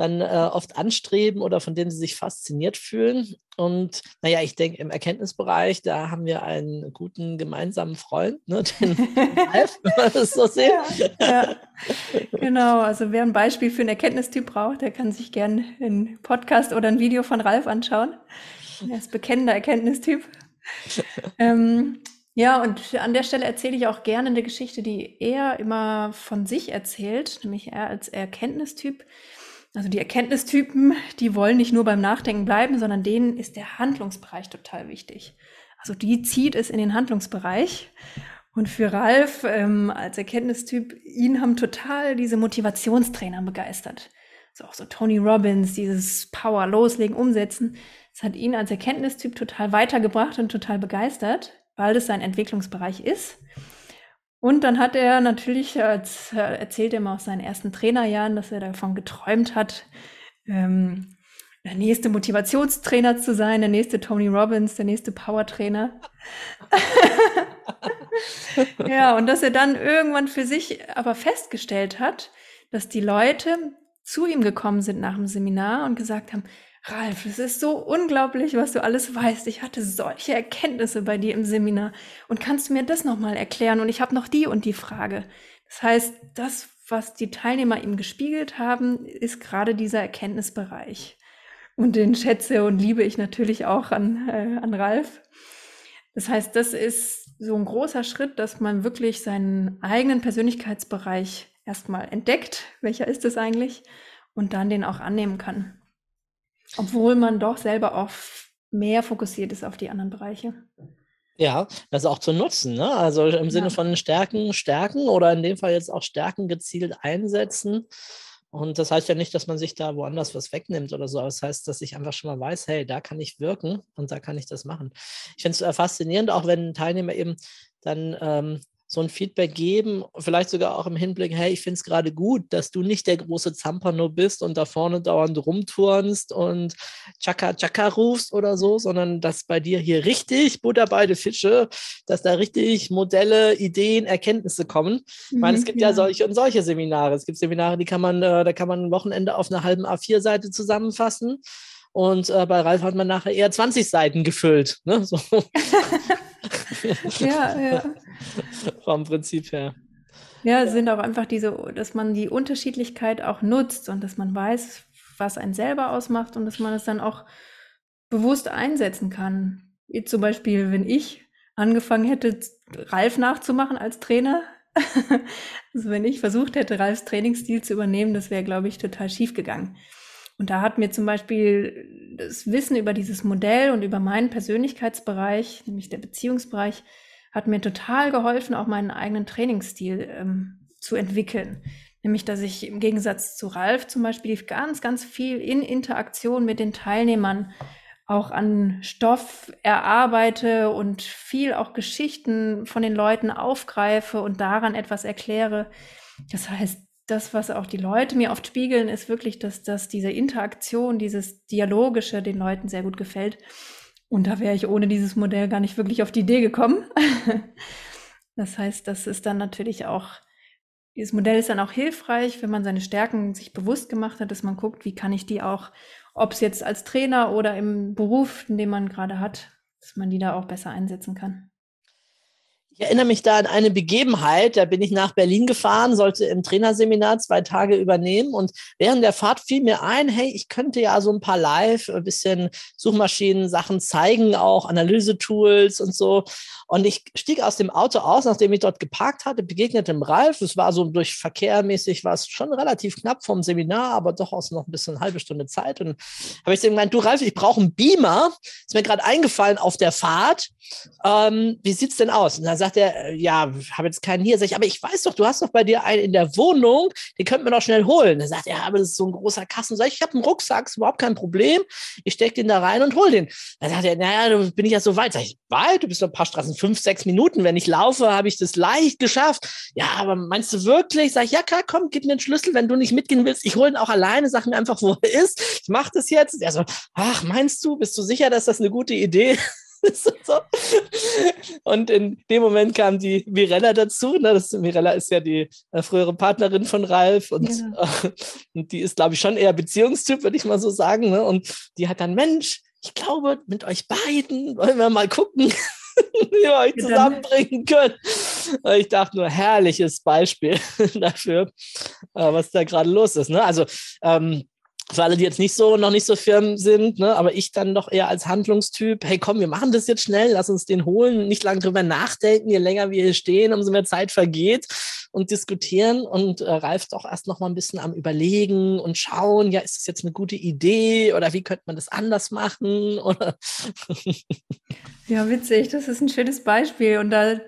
dann äh, oft anstreben oder von denen sie sich fasziniert fühlen. Und naja, ich denke, im Erkenntnisbereich, da haben wir einen guten gemeinsamen Freund, ne, <laughs> den Ralf, wenn man das so sehen. Ja, ja. Genau, also wer ein Beispiel für einen Erkenntnistyp braucht, der kann sich gerne einen Podcast oder ein Video von Ralf anschauen. Er ist bekennender Erkenntnistyp. ähm, ja, und an der Stelle erzähle ich auch gerne eine Geschichte, die er immer von sich erzählt, nämlich er als Erkenntnistyp. Also die Erkenntnistypen, die wollen nicht nur beim Nachdenken bleiben, sondern denen ist der Handlungsbereich total wichtig. Also die zieht es in den Handlungsbereich. Und für Ralf ähm, als Erkenntnistyp, ihn haben total diese Motivationstrainer begeistert. So auch so Tony Robbins, dieses Power, Loslegen, Umsetzen. Das hat ihn als Erkenntnistyp total weitergebracht und total begeistert, weil es sein Entwicklungsbereich ist. Und dann hat er natürlich, als, erzählt er mal aus seinen ersten Trainerjahren, dass er davon geträumt hat, ähm, der nächste Motivationstrainer zu sein, der nächste Tony Robbins, der nächste Powertrainer. <laughs> ja, und dass er dann irgendwann für sich aber festgestellt hat, dass die Leute zu ihm gekommen sind nach dem Seminar und gesagt haben, Ralf, es ist so unglaublich, was du alles weißt. Ich hatte solche Erkenntnisse bei dir im Seminar. Und kannst du mir das nochmal erklären? Und ich habe noch die und die Frage. Das heißt, das, was die Teilnehmer ihm gespiegelt haben, ist gerade dieser Erkenntnisbereich. Und den schätze und liebe ich natürlich auch an, äh, an Ralf. Das heißt, das ist so ein großer Schritt, dass man wirklich seinen eigenen Persönlichkeitsbereich erstmal entdeckt. Welcher ist es eigentlich? Und dann den auch annehmen kann. Obwohl man doch selber auch mehr fokussiert ist auf die anderen Bereiche. Ja, das auch zu nutzen, ne? Also im Sinne von Stärken, Stärken oder in dem Fall jetzt auch Stärken gezielt einsetzen. Und das heißt ja nicht, dass man sich da woanders was wegnimmt oder so. Aber das heißt, dass ich einfach schon mal weiß, hey, da kann ich wirken und da kann ich das machen. Ich finde es äh, faszinierend, auch wenn Teilnehmer eben dann ähm, so ein Feedback geben, vielleicht sogar auch im Hinblick, hey, ich finde es gerade gut, dass du nicht der große Zampano bist und da vorne dauernd rumturnst und Chaka Chaka rufst oder so, sondern dass bei dir hier richtig Butter beide Fische, dass da richtig Modelle, Ideen, Erkenntnisse kommen. Ich meine, es mhm, gibt ja. ja solche und solche Seminare. Es gibt Seminare, die kann man, äh, da kann man ein Wochenende auf einer halben A4-Seite zusammenfassen. Und äh, bei Ralf hat man nachher eher 20 Seiten gefüllt. Ne? So. <laughs> ja, ja. <laughs> Vom Prinzip her. Ja, es sind auch einfach diese, dass man die Unterschiedlichkeit auch nutzt und dass man weiß, was einen selber ausmacht und dass man es dann auch bewusst einsetzen kann. Wie zum Beispiel, wenn ich angefangen hätte, Ralf nachzumachen als Trainer. <laughs> also wenn ich versucht hätte, Ralfs Trainingsstil zu übernehmen, das wäre, glaube ich, total schief gegangen. Und da hat mir zum Beispiel das Wissen über dieses Modell und über meinen Persönlichkeitsbereich, nämlich der Beziehungsbereich, hat mir total geholfen, auch meinen eigenen Trainingsstil ähm, zu entwickeln. Nämlich, dass ich im Gegensatz zu Ralf zum Beispiel ganz, ganz viel in Interaktion mit den Teilnehmern auch an Stoff erarbeite und viel auch Geschichten von den Leuten aufgreife und daran etwas erkläre. Das heißt, das, was auch die Leute mir oft spiegeln, ist wirklich, dass, dass diese Interaktion, dieses Dialogische den Leuten sehr gut gefällt. Und da wäre ich ohne dieses Modell gar nicht wirklich auf die Idee gekommen. <laughs> das heißt, das ist dann natürlich auch, dieses Modell ist dann auch hilfreich, wenn man seine Stärken sich bewusst gemacht hat, dass man guckt, wie kann ich die auch, ob es jetzt als Trainer oder im Beruf, den man gerade hat, dass man die da auch besser einsetzen kann. Ich erinnere mich da an eine Begebenheit, da bin ich nach Berlin gefahren, sollte im Trainerseminar zwei Tage übernehmen und während der Fahrt fiel mir ein, hey, ich könnte ja so ein paar Live, ein bisschen Suchmaschinen, Sachen zeigen, auch Analysetools und so. Und ich stieg aus dem Auto aus, nachdem ich dort geparkt hatte, begegnete dem Ralf. Es war so durch Verkehrmäßig, war es schon relativ knapp vom Seminar, aber doch aus noch ein bisschen eine halbe Stunde Zeit. Und habe ich ihm gemeint, du Ralf, ich brauche einen Beamer. Ist mir gerade eingefallen auf der Fahrt. Ähm, wie sieht's denn aus? Und dann sagt er, äh, ja, habe jetzt keinen hier. Sag ich, aber ich weiß doch, du hast doch bei dir einen in der Wohnung, den könnte man doch schnell holen. Dann sagt er, aber das ist so ein großer Kasten. Sag ich, ich habe einen Rucksack, ist überhaupt kein Problem. Ich stecke den da rein und hol den. Dann sagt er, naja, du bin ich ja so weit. Sag ich, weit? Du bist noch ein paar Straßen, fünf, sechs Minuten. Wenn ich laufe, habe ich das leicht geschafft. Ja, aber meinst du wirklich? Sag ich, ja klar, komm, gib mir den Schlüssel, wenn du nicht mitgehen willst. Ich hole ihn auch alleine, sag mir einfach, wo er ist. Ich mache das jetzt. Er so, ach, meinst du, bist du sicher, dass das eine gute Idee ist? <laughs> Und in dem Moment kam die Mirella dazu. Ne? Das, Mirella ist ja die äh, frühere Partnerin von Ralf und, Genau. <laughs> äh, und die ist, glaube ich, schon eher Beziehungstyp, würde ich mal so sagen. Ne? Und die hat dann, Mensch, ich glaube, mit euch beiden wollen wir mal gucken, <laughs> wie wir euch Ja, zusammenbringen können. Und Ich dachte nur, herrliches Beispiel dafür, äh, was da gerade los ist. Ne? Also ähm, für alle, die jetzt nicht so, noch nicht so firm sind, ne, aber ich dann doch eher als Handlungstyp, hey komm, wir machen das jetzt schnell, lass uns den holen, nicht lange drüber nachdenken, je länger wir hier stehen, umso mehr Zeit vergeht und diskutieren und äh, Ralf doch erst noch mal ein bisschen am überlegen und schauen, ja, ist das jetzt eine gute Idee oder wie könnte man das anders machen oder <laughs> Ja, witzig. Das ist ein schönes Beispiel. Und da,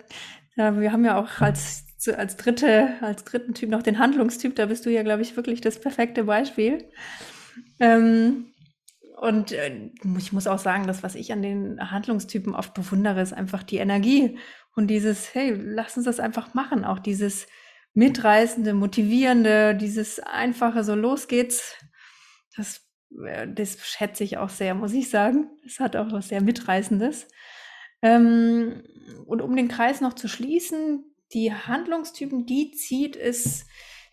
da wir haben ja auch als, als dritte, als dritten Typ noch den Handlungstyp. Da bist du ja, glaube ich, wirklich das perfekte Beispiel. Ähm, und äh, ich muss auch sagen, das, was ich an den Handlungstypen oft bewundere, ist einfach die Energie und dieses, hey, lass uns das einfach machen. Auch dieses mitreißende, motivierende, dieses einfache, so los geht's. Das, äh, das schätze ich auch sehr, muss ich sagen. Es hat auch was sehr Mitreißendes. Ähm, und um den Kreis noch zu schließen, die Handlungstypen, die zieht es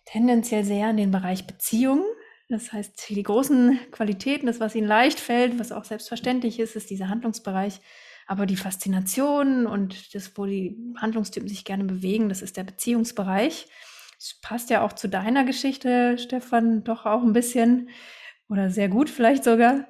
tendenziell sehr in den Bereich Beziehungen. Das heißt, die großen Qualitäten, das, was ihnen leicht fällt, was auch selbstverständlich ist, ist dieser Handlungsbereich. Aber die Faszination und das, wo die Handlungstypen sich gerne bewegen, das ist der Beziehungsbereich. Das passt ja auch zu deiner Geschichte, Stefan, doch auch ein bisschen oder sehr gut vielleicht sogar.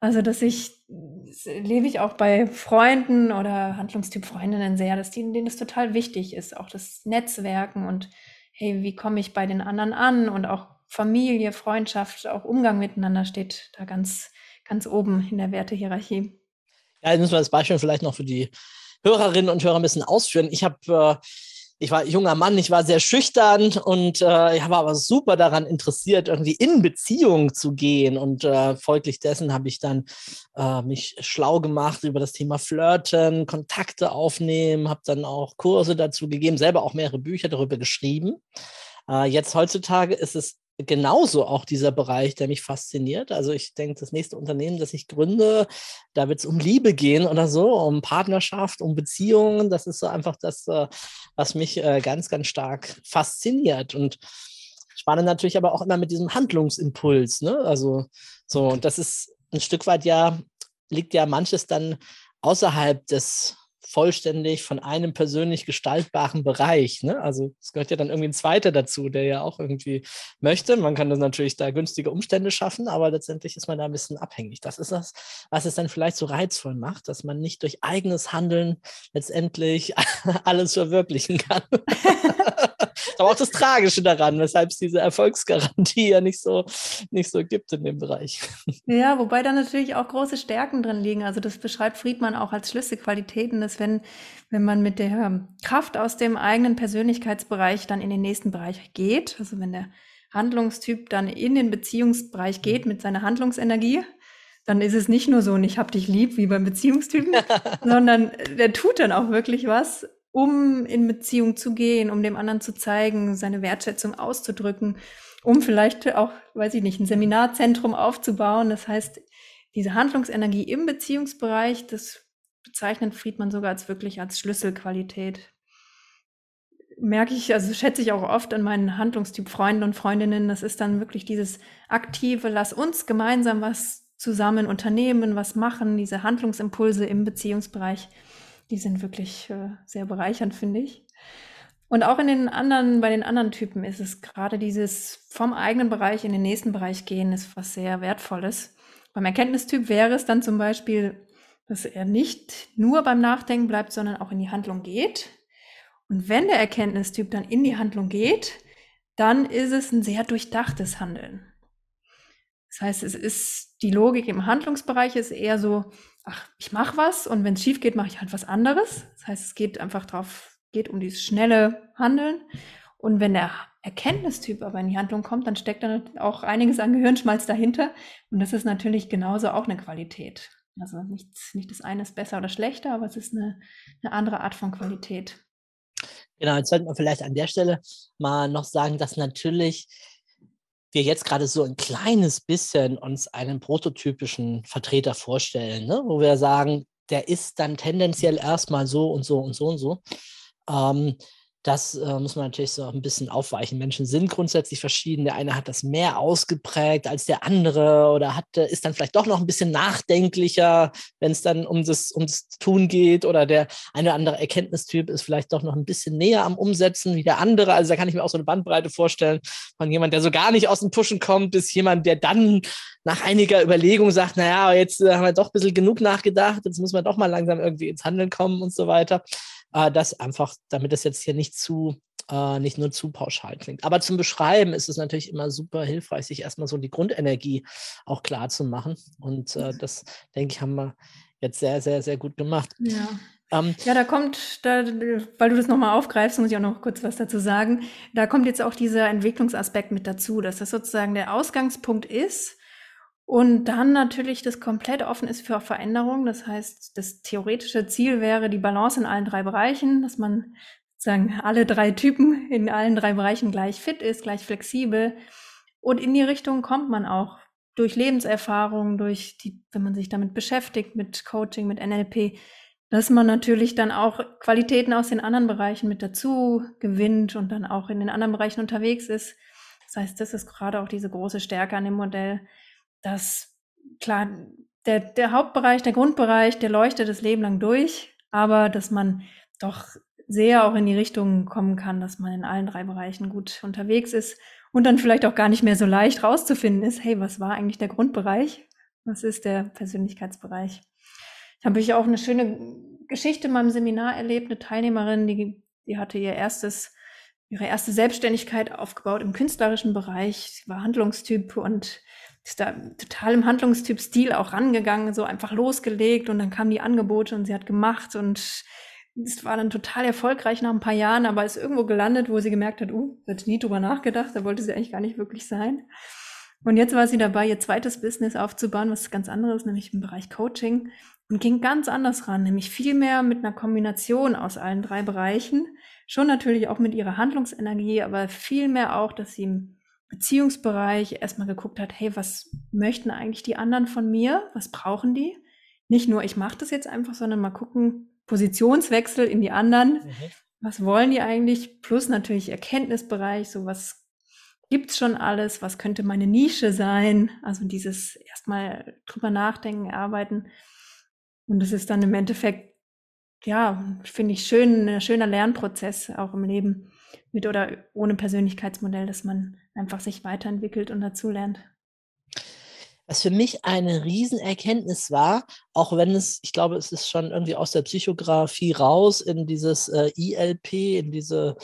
Also, dass ich, das erlebe ich auch bei Freunden oder Handlungstyp Freundinnen sehr, dass denen, denen das total wichtig ist, auch das Netzwerken und hey, wie komme ich bei den anderen an und auch Familie, Freundschaft, auch Umgang miteinander steht da ganz, ganz oben in der Wertehierarchie. Ja, jetzt müssen wir das Beispiel vielleicht noch für die Hörerinnen und Hörer ein bisschen ausführen. Ich habe, äh, ich war junger Mann, ich war sehr schüchtern und äh, ich war aber super daran interessiert, irgendwie in Beziehung zu gehen. Und äh, folglich dessen habe ich dann äh, mich schlau gemacht über das Thema Flirten, Kontakte aufnehmen, habe dann auch Kurse dazu gegeben, selber auch mehrere Bücher darüber geschrieben. Äh, jetzt heutzutage ist es genauso auch dieser Bereich, der mich fasziniert. Also ich denke, das nächste Unternehmen, das ich gründe, da wird es um Liebe gehen oder so, um Partnerschaft, um Beziehungen. Das ist so einfach das, äh, was mich äh, ganz, ganz stark fasziniert. Und spannend natürlich aber auch immer mit diesem Handlungsimpuls. Ne? Also so, und das ist ein Stück weit ja, liegt ja manches dann außerhalb des vollständig von einem persönlich gestaltbaren Bereich. Ne? Also es gehört ja dann irgendwie ein zweiter dazu, der ja auch irgendwie möchte. Man kann dann natürlich da günstige Umstände schaffen, aber letztendlich ist man da ein bisschen abhängig. Das ist das, was es dann vielleicht so reizvoll macht, dass man nicht durch eigenes Handeln letztendlich <laughs> alles verwirklichen kann. <laughs> aber auch das Tragische daran, weshalb es diese Erfolgsgarantie ja nicht so, nicht so gibt in dem Bereich. Ja, wobei da natürlich auch große Stärken drin liegen. Also das beschreibt Friedmann auch als Schlüsselqualitäten, dass wenn, wenn man mit der Kraft aus dem eigenen Persönlichkeitsbereich dann in den nächsten Bereich geht, also wenn der Handlungstyp dann in den Beziehungsbereich geht mit seiner Handlungsenergie, dann ist es nicht nur so, und ich hab dich lieb wie beim Beziehungstypen, <laughs> sondern der tut dann auch wirklich was, um in Beziehung zu gehen, um dem anderen zu zeigen, seine Wertschätzung auszudrücken, um vielleicht auch, weiß ich nicht, ein Seminarzentrum aufzubauen. Das heißt, diese Handlungsenergie im Beziehungsbereich, das bezeichnet Friedmann sogar als wirklich als Schlüsselqualität. Merke ich, also schätze ich auch oft an meinen Handlungstyp Freunden und Freundinnen. Das ist dann wirklich dieses aktive, lass uns gemeinsam was zusammen unternehmen, was machen, diese Handlungsimpulse im Beziehungsbereich die sind wirklich äh, sehr bereichernd, finde ich. Und auch in den anderen, bei den anderen Typen ist es gerade dieses vom eigenen Bereich in den nächsten Bereich gehen, ist was sehr Wertvolles. Beim Erkenntnistyp wäre es dann zum Beispiel, dass er nicht nur beim Nachdenken bleibt, sondern auch in die Handlung geht. Und wenn der Erkenntnistyp dann in die Handlung geht, dann ist es ein sehr durchdachtes Handeln. Das heißt, es ist die Logik im Handlungsbereich ist eher so, ach, ich mache was und wenn es schief geht, mache ich halt was anderes. Das heißt, es geht einfach drauf, geht um dieses schnelle Handeln. Und wenn der Erkenntnistyp aber in die Handlung kommt, dann steckt dann auch einiges an Gehirnschmalz dahinter. Und das ist natürlich genauso auch eine Qualität. Also nicht, nicht das eine ist besser oder schlechter, aber es ist eine, eine andere Art von Qualität. Genau, jetzt sollten wir vielleicht an der Stelle mal noch sagen, dass natürlich wir jetzt gerade so ein kleines bisschen uns einen prototypischen Vertreter vorstellen, ne? wo wir sagen, der ist dann tendenziell erstmal so und so und so und so. Ähm, das äh, muss man natürlich so ein bisschen aufweichen. Menschen sind grundsätzlich verschieden. Der eine hat das mehr ausgeprägt als der andere oder hat, äh, ist dann vielleicht doch noch ein bisschen nachdenklicher, wenn es dann um das, um das Tun geht. Oder der eine oder andere Erkenntnistyp ist vielleicht doch noch ein bisschen näher am Umsetzen wie der andere. Also da kann ich mir auch so eine Bandbreite vorstellen von jemand, der so gar nicht aus dem Pushen kommt, bis jemand, der dann nach einiger Überlegung sagt, naja, jetzt äh, haben wir doch ein bisschen genug nachgedacht, jetzt müssen wir doch mal langsam irgendwie ins Handeln kommen und so weiter äh, das einfach, damit das jetzt hier nicht zu, äh, nicht nur zu pauschal klingt. Aber zum Beschreiben ist es natürlich immer super hilfreich, sich erstmal so die Grundenergie auch klar zu machen. Und äh, das, denke ich, haben wir jetzt sehr, sehr, sehr gut gemacht. Ja. Ähm, ja, da kommt, da, weil du das nochmal aufgreifst, muss ich auch noch kurz was dazu sagen. Da kommt jetzt auch dieser Entwicklungsaspekt mit dazu, dass das sozusagen der Ausgangspunkt ist, und dann natürlich das komplett offen ist für Veränderung. Das heißt, das theoretische Ziel wäre die Balance in allen drei Bereichen, dass man sozusagen alle drei Typen in allen drei Bereichen gleich fit ist, gleich flexibel. Und in die Richtung kommt man auch durch Lebenserfahrung, durch die, wenn man sich damit beschäftigt, mit Coaching, mit NLP, dass man natürlich dann auch Qualitäten aus den anderen Bereichen mit dazu gewinnt und dann auch in den anderen Bereichen unterwegs ist. Das heißt, das ist gerade auch diese große Stärke an dem Modell, dass klar, der, der Hauptbereich, der Grundbereich, der leuchtet das Leben lang durch, aber dass man doch sehr auch in die Richtung kommen kann, dass man in allen drei Bereichen gut unterwegs ist und dann vielleicht auch gar nicht mehr so leicht rauszufinden ist, hey, was war eigentlich der Grundbereich? Was ist der Persönlichkeitsbereich? Da habe ich auch eine schöne Geschichte in meinem Seminar erlebt, eine Teilnehmerin, die, die hatte ihr erstes, ihre erste Selbstständigkeit aufgebaut im künstlerischen Bereich, sie war Handlungstyp und ist da total im Handlungstyp Stil auch rangegangen, so einfach losgelegt und dann kamen die Angebote und sie hat gemacht und es war dann total erfolgreich nach ein paar Jahren, aber ist irgendwo gelandet, wo sie gemerkt hat, uh, hat nie drüber nachgedacht, da wollte sie eigentlich gar nicht wirklich sein. Und jetzt war sie dabei, ihr zweites Business aufzubauen, was ganz anderes, nämlich im Bereich Coaching und ging ganz anders ran, nämlich viel mehr mit einer Kombination aus allen drei Bereichen. Schon natürlich auch mit ihrer Handlungsenergie, aber viel mehr auch, dass sie Beziehungsbereich erstmal geguckt hat, hey, was möchten eigentlich die anderen von mir? Was brauchen die? Nicht nur, ich mache das jetzt einfach, sondern mal gucken, Positionswechsel in die anderen. Mhm. Was wollen die eigentlich? Plus natürlich Erkenntnisbereich, so was gibt's schon alles? Was könnte meine Nische sein? Also dieses erstmal drüber nachdenken, arbeiten. Und das ist dann im Endeffekt, ja, finde ich schön, ein schöner Lernprozess auch im Leben mit oder ohne Persönlichkeitsmodell, dass man einfach sich weiterentwickelt und dazulernt. Was für mich eine Riesenerkenntnis war, auch wenn es, ich glaube, es ist schon irgendwie aus der Psychografie raus in dieses äh, ILP, in diese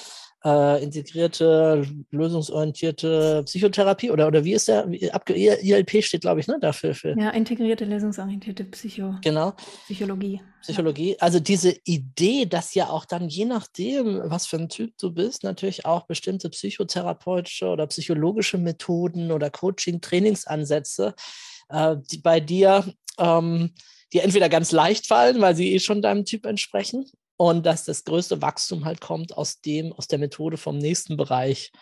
äh, integrierte, lösungsorientierte Psychotherapie oder, oder wie ist der? ILP steht, glaube ich, ne, dafür. Für, ja, integrierte, lösungsorientierte Psycho genau. Psychologie. Psychologie. Also diese Idee, dass ja auch dann je nachdem, was für ein Typ du bist, natürlich auch bestimmte psychotherapeutische oder psychologische Methoden oder Coaching-Trainingsansätze, äh, die bei dir ähm, die entweder ganz leicht fallen, weil sie eh schon deinem Typ entsprechen, und dass das größte Wachstum halt kommt aus dem, aus der Methode vom nächsten Bereich.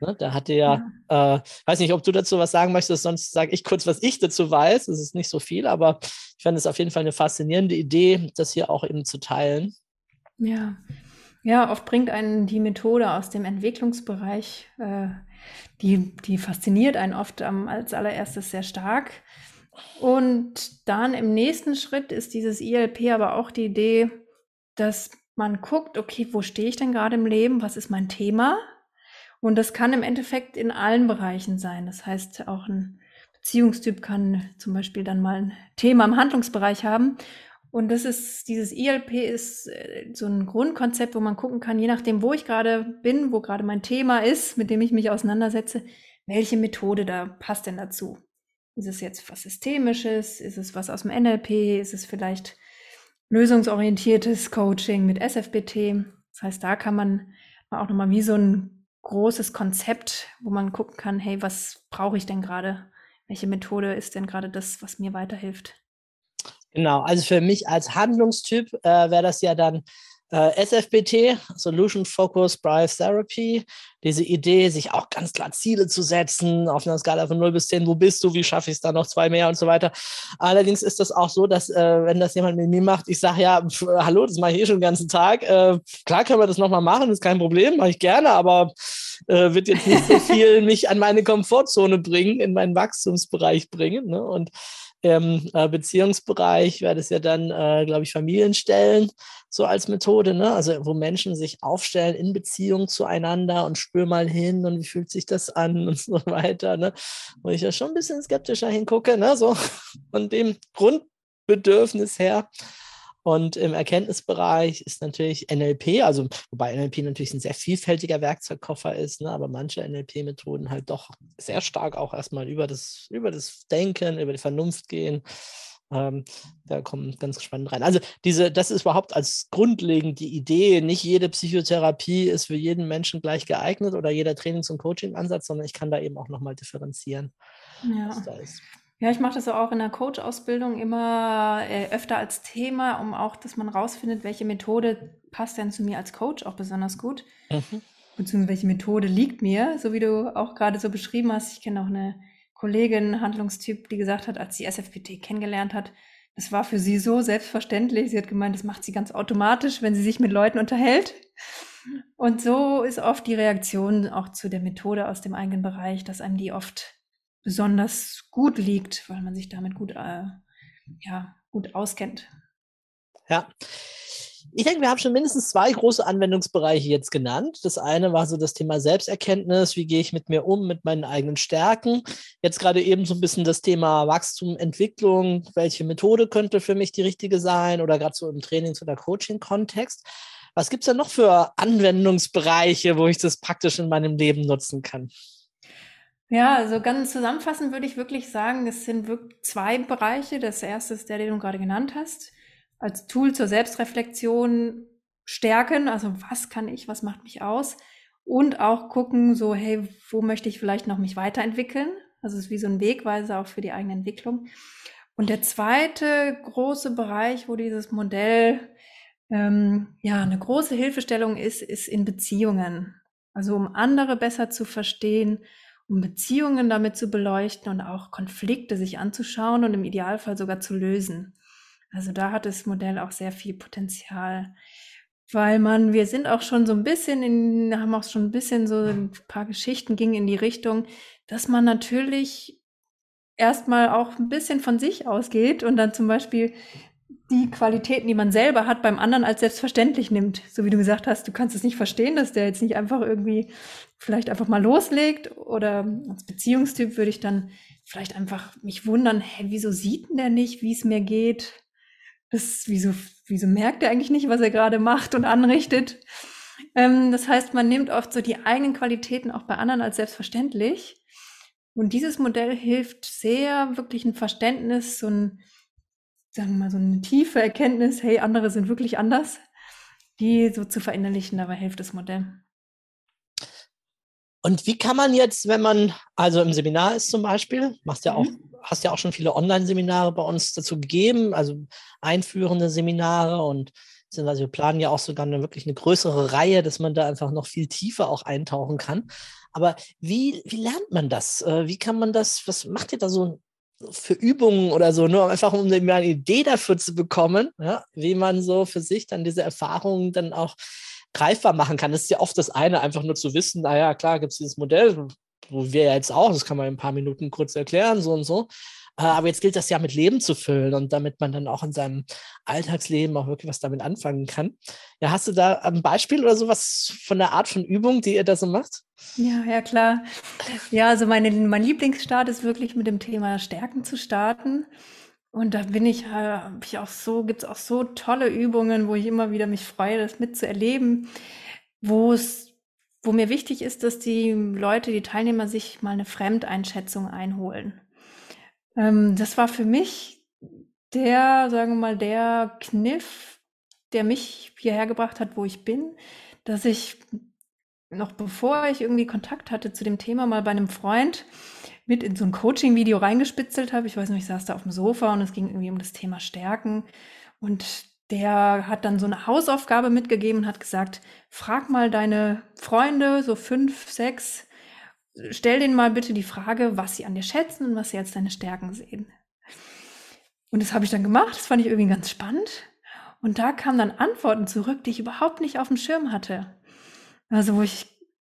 Ne, da hatte ja, ja. Äh, weiß nicht, ob du dazu was sagen möchtest, sonst sage ich kurz, was ich dazu weiß. Es ist nicht so viel, aber ich fand es auf jeden Fall eine faszinierende Idee, das hier auch eben zu teilen. Ja, ja, oft bringt einen die Methode aus dem Entwicklungsbereich, äh, die, die fasziniert einen oft ähm, als allererstes sehr stark. Und dann im nächsten Schritt ist dieses ILP aber auch die Idee, dass man guckt, okay, wo stehe ich denn gerade im Leben? Was ist mein Thema? Und das kann im Endeffekt in allen Bereichen sein. Das heißt, auch ein Beziehungstyp kann zum Beispiel dann mal ein Thema im Handlungsbereich haben. Und das ist, dieses ILP ist äh, so ein Grundkonzept, wo man gucken kann, je nachdem, wo ich gerade bin, wo gerade mein Thema ist, mit dem ich mich auseinandersetze, welche Methode da passt denn dazu? Ist es jetzt was Systemisches? Ist es was aus dem NLP? Ist es vielleicht lösungsorientiertes Coaching mit SFBT. Das heißt, da kann man auch nochmal wie so ein großes Konzept, wo man gucken kann, hey, was brauche ich denn gerade? Welche Methode ist denn gerade das, was mir weiterhilft? Genau, also für mich als Handlungstyp äh, wäre das ja dann Äh, SFBT, Solution Focus Bright Therapy, diese Idee, sich auch ganz klar Ziele zu setzen, auf einer Skala von 0 bis 10, wo bist du, wie schaffe ich es da noch zwei mehr und so weiter. Allerdings ist das auch so, dass, äh, wenn das jemand mit mir macht, ich sage, ja, pf, hallo, das mache ich eh schon den ganzen Tag. Äh, klar können wir das nochmal machen, ist kein Problem, mache ich gerne, aber äh, wird jetzt nicht so <laughs> viel mich an meine Komfortzone bringen, in meinen Wachstumsbereich bringen. Ne? Und im äh, Beziehungsbereich wäre das ja dann, äh, glaube ich, Familienstellen so als Methode, ne? Also wo Menschen sich aufstellen in Beziehung zueinander und spür mal hin und wie fühlt sich das an <laughs> und so weiter, ne? Wo ich ja schon ein bisschen skeptischer hingucke, ne? So von dem Grundbedürfnis her. Und im Erkenntnisbereich ist natürlich NLP, also wobei NLP natürlich ein sehr vielfältiger Werkzeugkoffer ist, ne, aber manche NLP-Methoden halt doch sehr stark auch erstmal über das, über das Denken, über die Vernunft gehen. Ähm, da kommen ganz spannend rein. Also diese, das ist überhaupt als grundlegend die Idee. Nicht jede Psychotherapie ist für jeden Menschen gleich geeignet oder jeder Trainings- und Coaching-Ansatz, sondern ich kann da eben auch nochmal differenzieren, ja. Ja, ich mache das auch in der Coach-Ausbildung immer äh, öfter als Thema, um auch, dass man rausfindet, welche Methode passt denn zu mir als Coach auch besonders gut. Mhm. Beziehungsweise welche Methode liegt mir, so wie du auch gerade so beschrieben hast. Ich kenne auch eine Kollegin, Handlungstyp, die gesagt hat, als sie SFPT kennengelernt hat, das war für sie so selbstverständlich. Sie hat gemeint, das macht sie ganz automatisch, wenn sie sich mit Leuten unterhält. Und so ist oft die Reaktion auch zu der Methode aus dem eigenen Bereich, dass einem die oft besonders gut liegt, weil man sich damit gut, äh, ja, gut auskennt. Ja. Ich denke, wir haben schon mindestens zwei große Anwendungsbereiche jetzt genannt. Das eine war so das Thema Selbsterkenntnis, wie gehe ich mit mir um, mit meinen eigenen Stärken. Jetzt gerade eben so ein bisschen das Thema Wachstum, Entwicklung, welche Methode könnte für mich die richtige sein oder gerade so im Trainings- oder Coaching-Kontext. Was gibt es da noch für Anwendungsbereiche, wo ich das praktisch in meinem Leben nutzen kann? Ja, also ganz zusammenfassend würde ich wirklich sagen, es sind wirklich zwei Bereiche. Das erste ist der, den du gerade genannt hast. Als Tool zur Selbstreflexion stärken. Also was kann ich, was macht mich aus? Und auch gucken, so, hey, wo möchte ich vielleicht noch mich weiterentwickeln? Also es ist wie so ein Wegweiser auch für die eigene Entwicklung. Und der zweite große Bereich, wo dieses Modell ähm, ja eine große Hilfestellung ist, ist in Beziehungen. Also um andere besser zu verstehen um Beziehungen damit zu beleuchten und auch Konflikte sich anzuschauen und im Idealfall sogar zu lösen. Also da hat das Modell auch sehr viel Potenzial, weil man, wir sind auch schon so ein bisschen in, haben auch schon ein bisschen so ein paar Geschichten gingen in die Richtung, dass man natürlich erstmal auch ein bisschen von sich ausgeht und dann zum Beispiel die Qualitäten, die man selber hat, beim anderen als selbstverständlich nimmt. So wie du gesagt hast, du kannst es nicht verstehen, dass der jetzt nicht einfach irgendwie vielleicht einfach mal loslegt. Oder als Beziehungstyp würde ich dann vielleicht einfach mich wundern, hä, wieso sieht denn der nicht, wie es mir geht? Das, wieso, wieso merkt er eigentlich nicht, was er gerade macht und anrichtet? Ähm, das heißt, man nimmt oft so die eigenen Qualitäten auch bei anderen als selbstverständlich. Und dieses Modell hilft sehr, wirklich ein Verständnis, so ein sagen wir mal, so eine tiefe Erkenntnis, hey, andere sind wirklich anders, die so zu verinnerlichen, dabei hilft das Modell. Und wie kann man jetzt, wenn man also im Seminar ist zum Beispiel, machst ja auch, mhm. hast ja auch schon viele Online-Seminare bei uns dazu gegeben, also einführende Seminare und also wir planen ja auch sogar eine wirklich eine größere Reihe, dass man da einfach noch viel tiefer auch eintauchen kann. Aber wie, wie lernt man das? Äh, wie kann man das, was macht ihr da so für Übungen oder so, nur einfach um eine Idee dafür zu bekommen, ja, wie man so für sich dann diese Erfahrungen dann auch greifbar machen kann. Das ist ja oft das eine, einfach nur zu wissen, naja, klar gibt es dieses Modell, wo wir jetzt auch, das kann man in ein paar Minuten kurz erklären, so und so. Äh, aber jetzt gilt das ja mit Leben zu füllen und damit man dann auch in seinem Alltagsleben auch wirklich was damit anfangen kann. Ja, hast du da ein Beispiel oder sowas von der Art von Übung, die ihr da so macht? Ja, ja, klar. Ja, also meine, mein Lieblingsstart ist wirklich mit dem Thema Stärken zu starten. Und da bin ich, äh, ich auch so, gibt es auch so tolle Übungen, wo ich immer wieder mich freue, das mitzuerleben, wo es, wo mir wichtig ist, dass die Leute, die Teilnehmer sich mal eine Fremdeinschätzung einholen. Ähm, das war für mich der, sagen wir mal, der Kniff, der mich hierher gebracht hat, wo ich bin, dass ich noch bevor ich irgendwie Kontakt hatte zu dem Thema, mal bei einem Freund mit in so ein Coaching-Video reingespitzelt habe. Ich weiß noch, ich saß da auf dem Sofa und es ging irgendwie um das Thema Stärken. Und der hat dann so eine Hausaufgabe mitgegeben und hat gesagt, frag mal deine Freunde, so fünf, sechs, stell denen mal bitte die Frage, was sie an dir schätzen und was sie als deine Stärken sehen. Und das habe ich dann gemacht, das fand ich irgendwie ganz spannend. Und da kamen dann Antworten zurück, die ich überhaupt nicht auf dem Schirm hatte. Also wo ich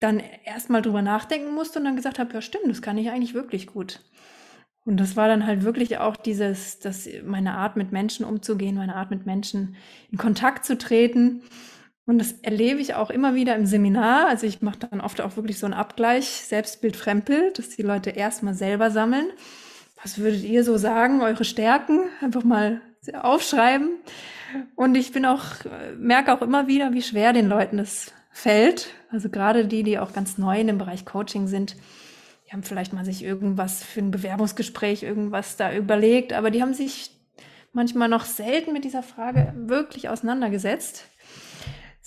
dann erstmal drüber nachdenken musste und dann gesagt habe, ja stimmt, das kann ich eigentlich wirklich gut. Und das war dann halt wirklich auch dieses, dass meine Art mit Menschen umzugehen, meine Art mit Menschen in Kontakt zu treten. Und das erlebe ich auch immer wieder im Seminar. Also ich mache dann oft auch wirklich so einen Abgleich, Selbstbild, Fremdbild, dass die Leute erstmal selber sammeln. Was würdet ihr so sagen, eure Stärken? Einfach mal aufschreiben. Und ich bin auch, merke auch immer wieder, wie schwer den Leuten das fällt. Also gerade die, die auch ganz neu in dem Bereich Coaching sind, die haben vielleicht mal sich irgendwas für ein Bewerbungsgespräch, irgendwas da überlegt, aber die haben sich manchmal noch selten mit dieser Frage wirklich auseinandergesetzt.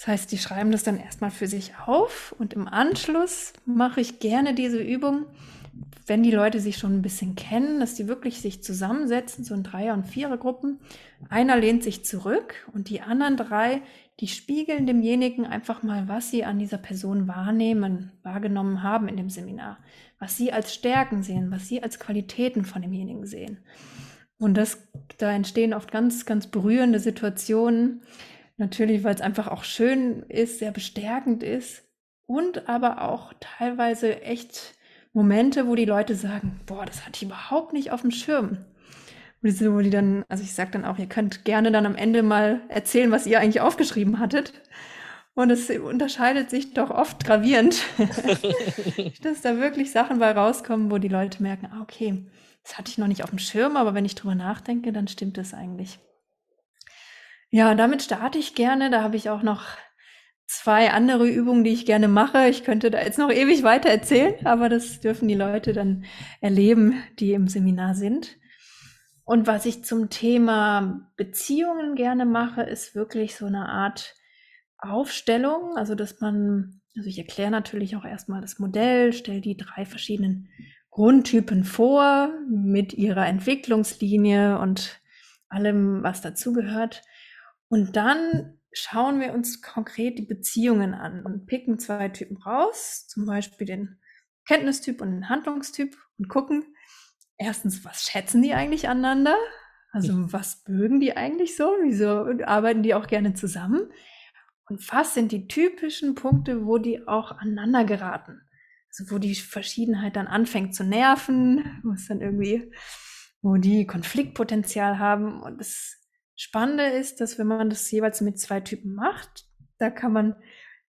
Das heißt, die schreiben das dann erstmal für sich auf und im Anschluss mache ich gerne diese Übung, wenn die Leute sich schon ein bisschen kennen, dass die wirklich sich zusammensetzen, so in Dreier- und Vierergruppen. Einer lehnt sich zurück und die anderen drei, die spiegeln demjenigen einfach mal, was sie an dieser Person wahrnehmen, wahrgenommen haben in dem Seminar was sie als Stärken sehen, was sie als Qualitäten von demjenigen sehen. Und das, da entstehen oft ganz, ganz berührende Situationen. Natürlich, weil es einfach auch schön ist, sehr bestärkend ist und aber auch teilweise echt Momente, wo die Leute sagen, boah, das hatte ich überhaupt nicht auf dem Schirm. Wo die dann, also ich sage dann auch, ihr könnt gerne dann am Ende mal erzählen, was ihr eigentlich aufgeschrieben hattet. Und es unterscheidet sich doch oft gravierend, <laughs> dass da wirklich Sachen bei rauskommen, wo die Leute merken, ah, okay, das hatte ich noch nicht auf dem Schirm, aber wenn ich drüber nachdenke, dann stimmt es eigentlich. Ja, damit starte ich gerne. Da habe ich auch noch zwei andere Übungen, die ich gerne mache. Ich könnte da jetzt noch ewig weiter erzählen, aber das dürfen die Leute dann erleben, die im Seminar sind. Und was ich zum Thema Beziehungen gerne mache, ist wirklich so eine Art Aufstellung, also dass man, also ich erkläre natürlich auch erstmal das Modell, stelle die drei verschiedenen Grundtypen vor mit ihrer Entwicklungslinie und allem, was dazugehört. Und dann schauen wir uns konkret die Beziehungen an und picken zwei Typen raus, zum Beispiel den Kenntnistyp und den Handlungstyp und gucken, erstens, was schätzen die eigentlich aneinander? Also was mögen die eigentlich so? Wieso arbeiten die auch gerne zusammen? Und was sind die typischen Punkte, wo die auch aneinander geraten? Also wo die Verschiedenheit dann anfängt zu nerven, wo es dann irgendwie, wo die Konfliktpotenzial haben. Und das Spannende ist, dass wenn man das jeweils mit zwei Typen macht, da kann man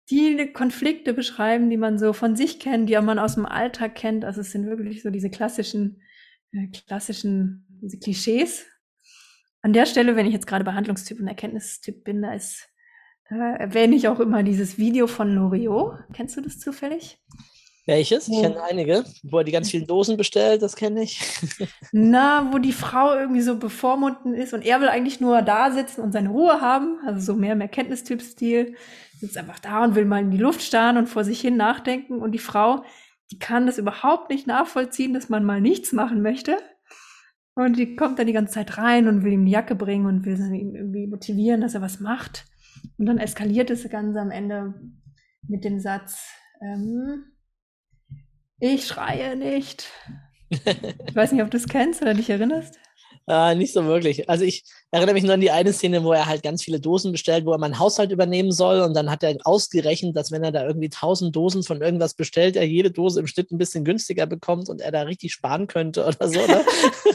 die Konflikte beschreiben, die man so von sich kennt, die man aus dem Alltag kennt. Also es sind wirklich so diese klassischen, äh, klassischen diese Klischees. An der Stelle, wenn ich jetzt gerade Behandlungstyp und Erkenntnistyp bin, da ist da erwähne ich auch immer dieses Video von Loriot. Kennst du das zufällig? Welches? Ich kenne einige, wo er die ganz vielen Dosen bestellt, das kenne ich. Na, wo die Frau irgendwie so bevormunden ist und er will eigentlich nur da sitzen und seine Ruhe haben, also so mehr im Erkenntnistyp-Stil, sitzt einfach da und will mal in die Luft starren und vor sich hin nachdenken und die Frau, die kann das überhaupt nicht nachvollziehen, dass man mal nichts machen möchte. Und die kommt dann die ganze Zeit rein und will ihm die Jacke bringen und will ihn irgendwie motivieren, dass er was macht. Und dann eskaliert es ganz am Ende mit dem Satz, ähm, ich schreie nicht. Ich weiß nicht, ob du es kennst oder dich erinnerst. Äh, nicht so wirklich. Also ich erinnere mich nur an die eine Szene, wo er halt ganz viele Dosen bestellt, wo er meinen Haushalt übernehmen soll und dann hat er ausgerechnet, dass wenn er da irgendwie tausend Dosen von irgendwas bestellt, er jede Dose im Schnitt ein bisschen günstiger bekommt und er da richtig sparen könnte oder so. Ne?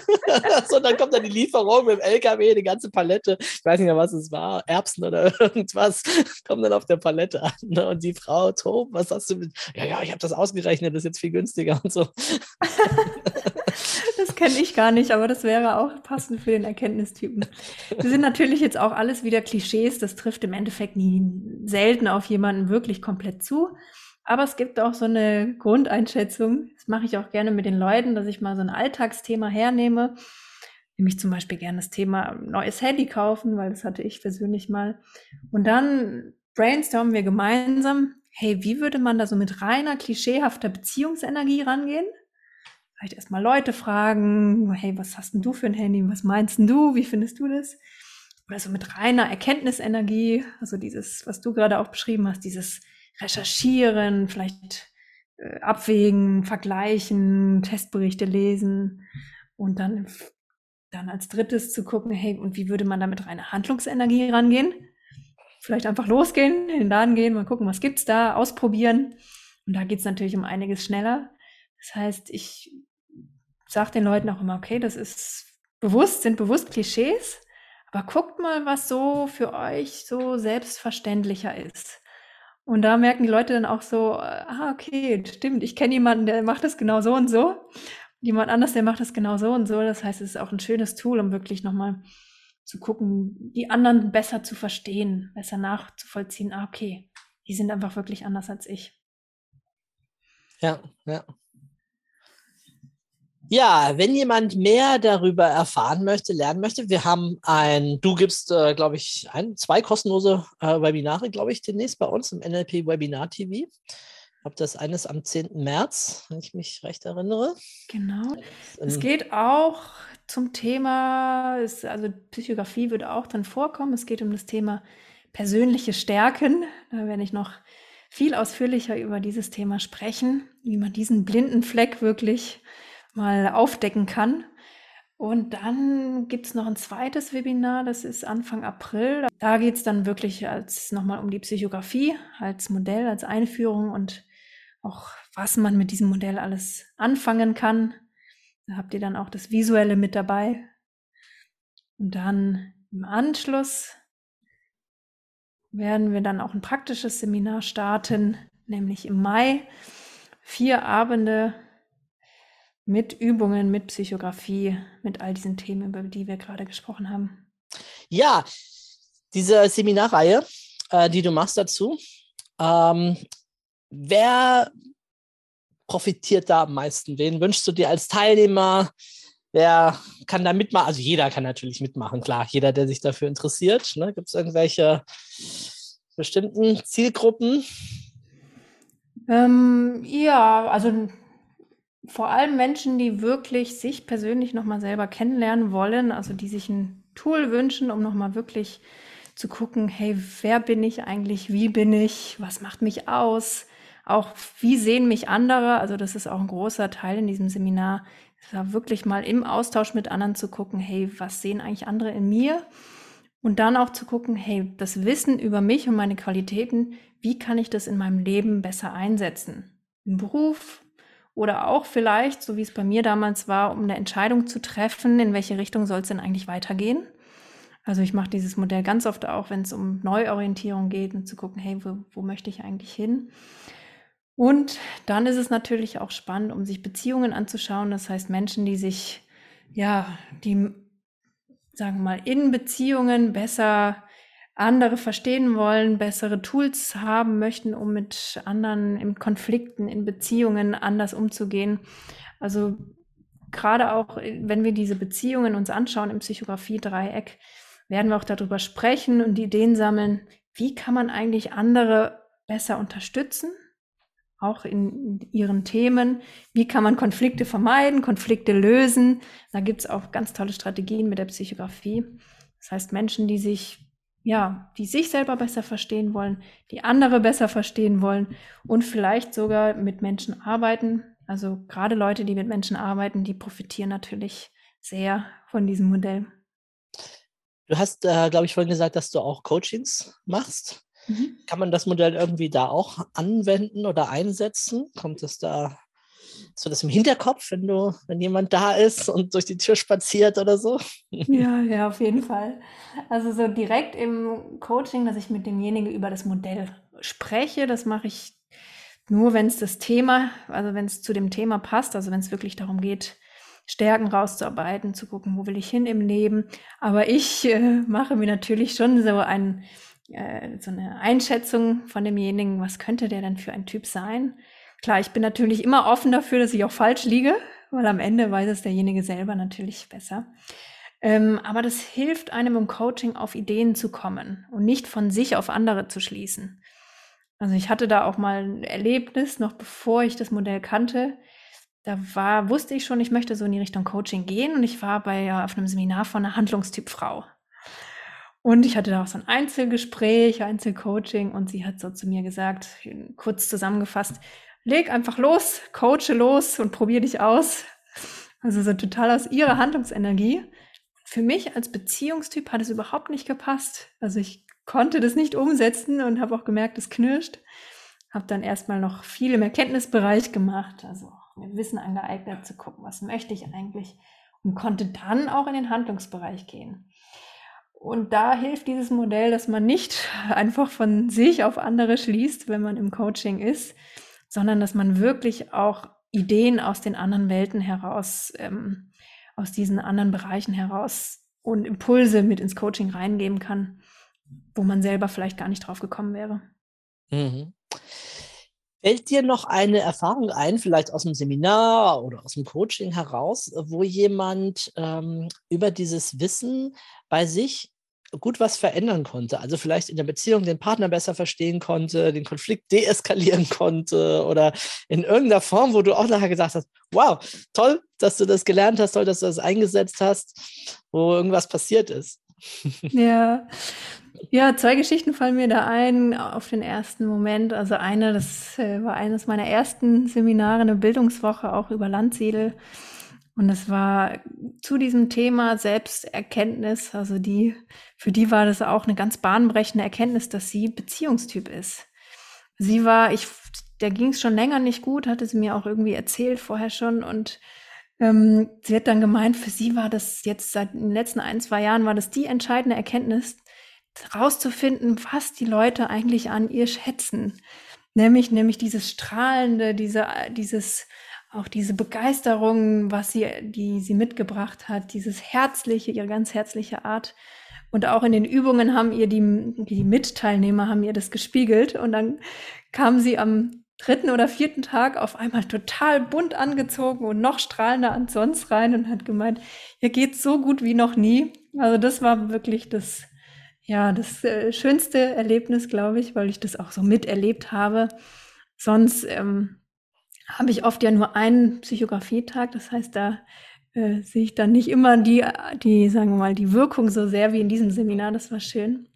<laughs> so, dann kommt dann die Lieferung mit dem LKW, die ganze Palette, ich weiß nicht mehr, was es war, Erbsen oder <laughs> irgendwas, kommen dann auf der Palette an. Ne? Und die Frau, Tob, was hast du mit? Ja, ja, ich habe das ausgerechnet, das ist jetzt viel günstiger und so. <laughs> das kenne ich gar nicht, aber das wäre auch passend für den Erkenntnistypen. Wir sind natürlich jetzt auch alles wieder Klischees, das trifft im Endeffekt nie selten auf jemanden wirklich komplett zu. Aber es gibt auch so eine Grundeinschätzung. Das mache ich auch gerne mit den Leuten, dass ich mal so ein Alltagsthema hernehme. Nämlich zum Beispiel gerne das Thema neues Handy kaufen, weil das hatte ich persönlich mal. Und dann brainstormen wir gemeinsam, hey, wie würde man da so mit reiner klischeehafter Beziehungsenergie rangehen? Vielleicht erstmal Leute fragen, hey, was hast denn du für ein Handy? Was meinst denn du? Wie findest du das? also mit reiner Erkenntnisenergie, also dieses, was du gerade auch beschrieben hast, dieses Recherchieren, vielleicht äh, abwägen, vergleichen, Testberichte lesen und dann, dann als drittes zu gucken, hey, und wie würde man da mit reiner Handlungsenergie rangehen? Vielleicht einfach losgehen, in den Laden gehen, mal gucken, was gibt's da, ausprobieren. Und da geht's natürlich um einiges schneller. Das heißt, ich sage den Leuten auch immer, okay, das ist bewusst, sind bewusst Klischees, aber guckt mal, was so für euch so selbstverständlicher ist. Und da merken die Leute dann auch so, ah, okay, stimmt, ich kenne jemanden, der macht das genau so und so. Jemand anders, der macht das genau so und so. Das heißt, es ist auch ein schönes Tool, um wirklich nochmal zu gucken, die anderen besser zu verstehen, besser nachzuvollziehen. Ah, okay, die sind einfach wirklich anders als ich. Ja, ja. Ja, wenn jemand mehr darüber erfahren möchte, lernen möchte, wir haben ein, du gibst, äh, glaube ich, ein, zwei kostenlose äh, Webinare, glaube ich, demnächst bei uns im NLP Webinar TV. Ich habe das eines am 10. März, wenn ich mich recht erinnere. Genau. Es geht auch zum Thema, ist, also Psychografie wird auch dann vorkommen. Es geht um das Thema persönliche Stärken. Da werde ich noch viel ausführlicher über dieses Thema sprechen, wie man diesen blinden Fleck wirklich mal aufdecken kann. Und dann gibt es noch ein zweites Webinar, das ist Anfang April. Da geht es dann wirklich als nochmal um die Psychografie als Modell, als Einführung und auch was man mit diesem Modell alles anfangen kann. Da habt ihr dann auch das Visuelle mit dabei. Und dann im Anschluss werden wir dann auch ein praktisches Seminar starten, nämlich im Mai. Vier Abende mit Übungen, mit Psychografie, mit all diesen Themen, über die wir gerade gesprochen haben. Ja, diese Seminarreihe, äh, die du machst dazu, ähm, wer profitiert da am meisten? Wen wünschst du dir als Teilnehmer? Wer kann da mitmachen? Also jeder kann natürlich mitmachen, klar. Jeder, der sich dafür interessiert. Ne? Gibt es irgendwelche bestimmten Zielgruppen? Ähm, ja, also vor allem Menschen, die wirklich sich persönlich nochmal selber kennenlernen wollen, also die sich ein Tool wünschen, um nochmal wirklich zu gucken, hey, wer bin ich eigentlich, wie bin ich, was macht mich aus, auch wie sehen mich andere, also das ist auch ein großer Teil in diesem Seminar, da wirklich mal im Austausch mit anderen zu gucken, hey, was sehen eigentlich andere in mir? Und dann auch zu gucken, hey, das Wissen über mich und meine Qualitäten, wie kann ich das in meinem Leben besser einsetzen? Im Beruf, oder auch vielleicht, so wie es bei mir damals war, um eine Entscheidung zu treffen, in welche Richtung soll es denn eigentlich weitergehen. Also ich mache dieses Modell ganz oft auch, wenn es um Neuorientierung geht und zu gucken, hey, wo, wo möchte ich eigentlich hin? Und dann ist es natürlich auch spannend, um sich Beziehungen anzuschauen. Das heißt, Menschen, die sich, ja, die, sagen wir mal, in Beziehungen besser andere verstehen wollen, bessere Tools haben möchten, um mit anderen in Konflikten, in Beziehungen anders umzugehen. Also gerade auch, wenn wir diese Beziehungen uns anschauen im Psychografie-Dreieck, werden wir auch darüber sprechen und Ideen sammeln, wie kann man eigentlich andere besser unterstützen, auch in ihren Themen. Wie kann man Konflikte vermeiden, Konflikte lösen? Da gibt es auch ganz tolle Strategien mit der Psychografie. Das heißt, Menschen, die sich ja, die sich selber besser verstehen wollen, die andere besser verstehen wollen und vielleicht sogar mit Menschen arbeiten. Also gerade Leute, die mit Menschen arbeiten, die profitieren natürlich sehr von diesem Modell. Du hast, äh, glaube ich, vorhin gesagt, dass du auch Coachings machst. Mhm. Kann man das Modell irgendwie da auch anwenden oder einsetzen? Kommt es da Du das im Hinterkopf, wenn du, wenn jemand da ist und durch die Tür spaziert oder so? Ja, ja, auf jeden Fall. Also so direkt im Coaching, dass ich mit demjenigen über das Modell spreche, das mache ich nur, wenn es das Thema, also wenn es zu dem Thema passt, also wenn es wirklich darum geht, Stärken rauszuarbeiten, zu gucken, wo will ich hin im Leben. Aber ich äh, mache mir natürlich schon so ein, äh, so eine Einschätzung von demjenigen, was könnte der denn für ein Typ sein? Klar, ich bin natürlich immer offen dafür, dass ich auch falsch liege, weil am Ende weiß es derjenige selber natürlich besser. Ähm, aber das hilft einem im Coaching auf Ideen zu kommen und nicht von sich auf andere zu schließen. Also ich hatte da auch mal ein Erlebnis, noch bevor ich das Modell kannte. Da war, wusste ich schon, ich möchte so in die Richtung Coaching gehen und ich war bei auf einem Seminar von einer Handlungstyp Frau. Und ich hatte da auch so ein Einzelgespräch, Einzelcoaching und sie hat so zu mir gesagt, kurz zusammengefasst, leg einfach los, coache los und probier dich aus. Also so total aus ihrer Handlungsenergie. Für mich als Beziehungstyp hat es überhaupt nicht gepasst. Also ich konnte das nicht umsetzen und habe auch gemerkt, es knirscht. Habe dann erstmal noch viel im Erkenntnisbereich gemacht, also mir Wissen angeeignet zu gucken, was möchte ich eigentlich und konnte dann auch in den Handlungsbereich gehen. Und da hilft dieses Modell, dass man nicht <laughs> einfach von sich auf andere schließt, wenn man im Coaching ist, sondern dass man wirklich auch Ideen aus den anderen Welten heraus, ähm, aus diesen anderen Bereichen heraus und Impulse mit ins Coaching reingeben kann, wo man selber vielleicht gar nicht drauf gekommen wäre. Mhm. Fällt dir noch eine Erfahrung ein, vielleicht aus dem Seminar oder aus dem Coaching heraus, wo jemand ähm, über dieses Wissen bei sich gut was verändern konnte? Also vielleicht in der Beziehung den Partner besser verstehen konnte, den Konflikt deeskalieren <laughs> konnte oder in irgendeiner Form, wo du auch nachher gesagt hast, wow, toll, dass du das gelernt hast, toll, dass du das eingesetzt hast, wo irgendwas passiert ist. <laughs> Ja, ja, zwei Geschichten fallen mir da ein auf den ersten Moment. Also eine, das äh, war eines meiner ersten Seminare, eine Bildungswoche auch über Landsiedel. Und es war zu diesem Thema Selbsterkenntnis, also die, für die war das auch eine ganz bahnbrechende Erkenntnis, dass sie Beziehungstyp ist. Sie war, ich, der ging es schon länger nicht gut, hatte sie mir auch irgendwie erzählt vorher schon und ähm, sie hat dann gemeint, für sie war das jetzt seit den letzten ein, zwei Jahren war das die entscheidende Erkenntnis, rauszufinden, was die Leute eigentlich an ihr schätzen. Nämlich, nämlich dieses Strahlende, diese, dieses, auch diese Begeisterung, was sie, die sie mitgebracht hat, dieses Herzliche, ihre ganz herzliche Art. Und auch in den Übungen haben ihr die, die Mitteilnehmer haben ihr das gespiegelt. Und dann kam sie am dritten oder vierten Tag auf einmal total bunt angezogen und noch strahlender als sonst rein und hat gemeint, ihr geht's so gut wie noch nie. Also das war wirklich das, ja, das äh, schönste Erlebnis, glaube ich, weil ich das auch so miterlebt habe. Sonst ähm, habe ich oft ja nur einen Psychografietag. Das heißt, da äh, sehe ich dann nicht immer die, die, sagen wir mal, die Wirkung so sehr wie in diesem Seminar. Das war schön.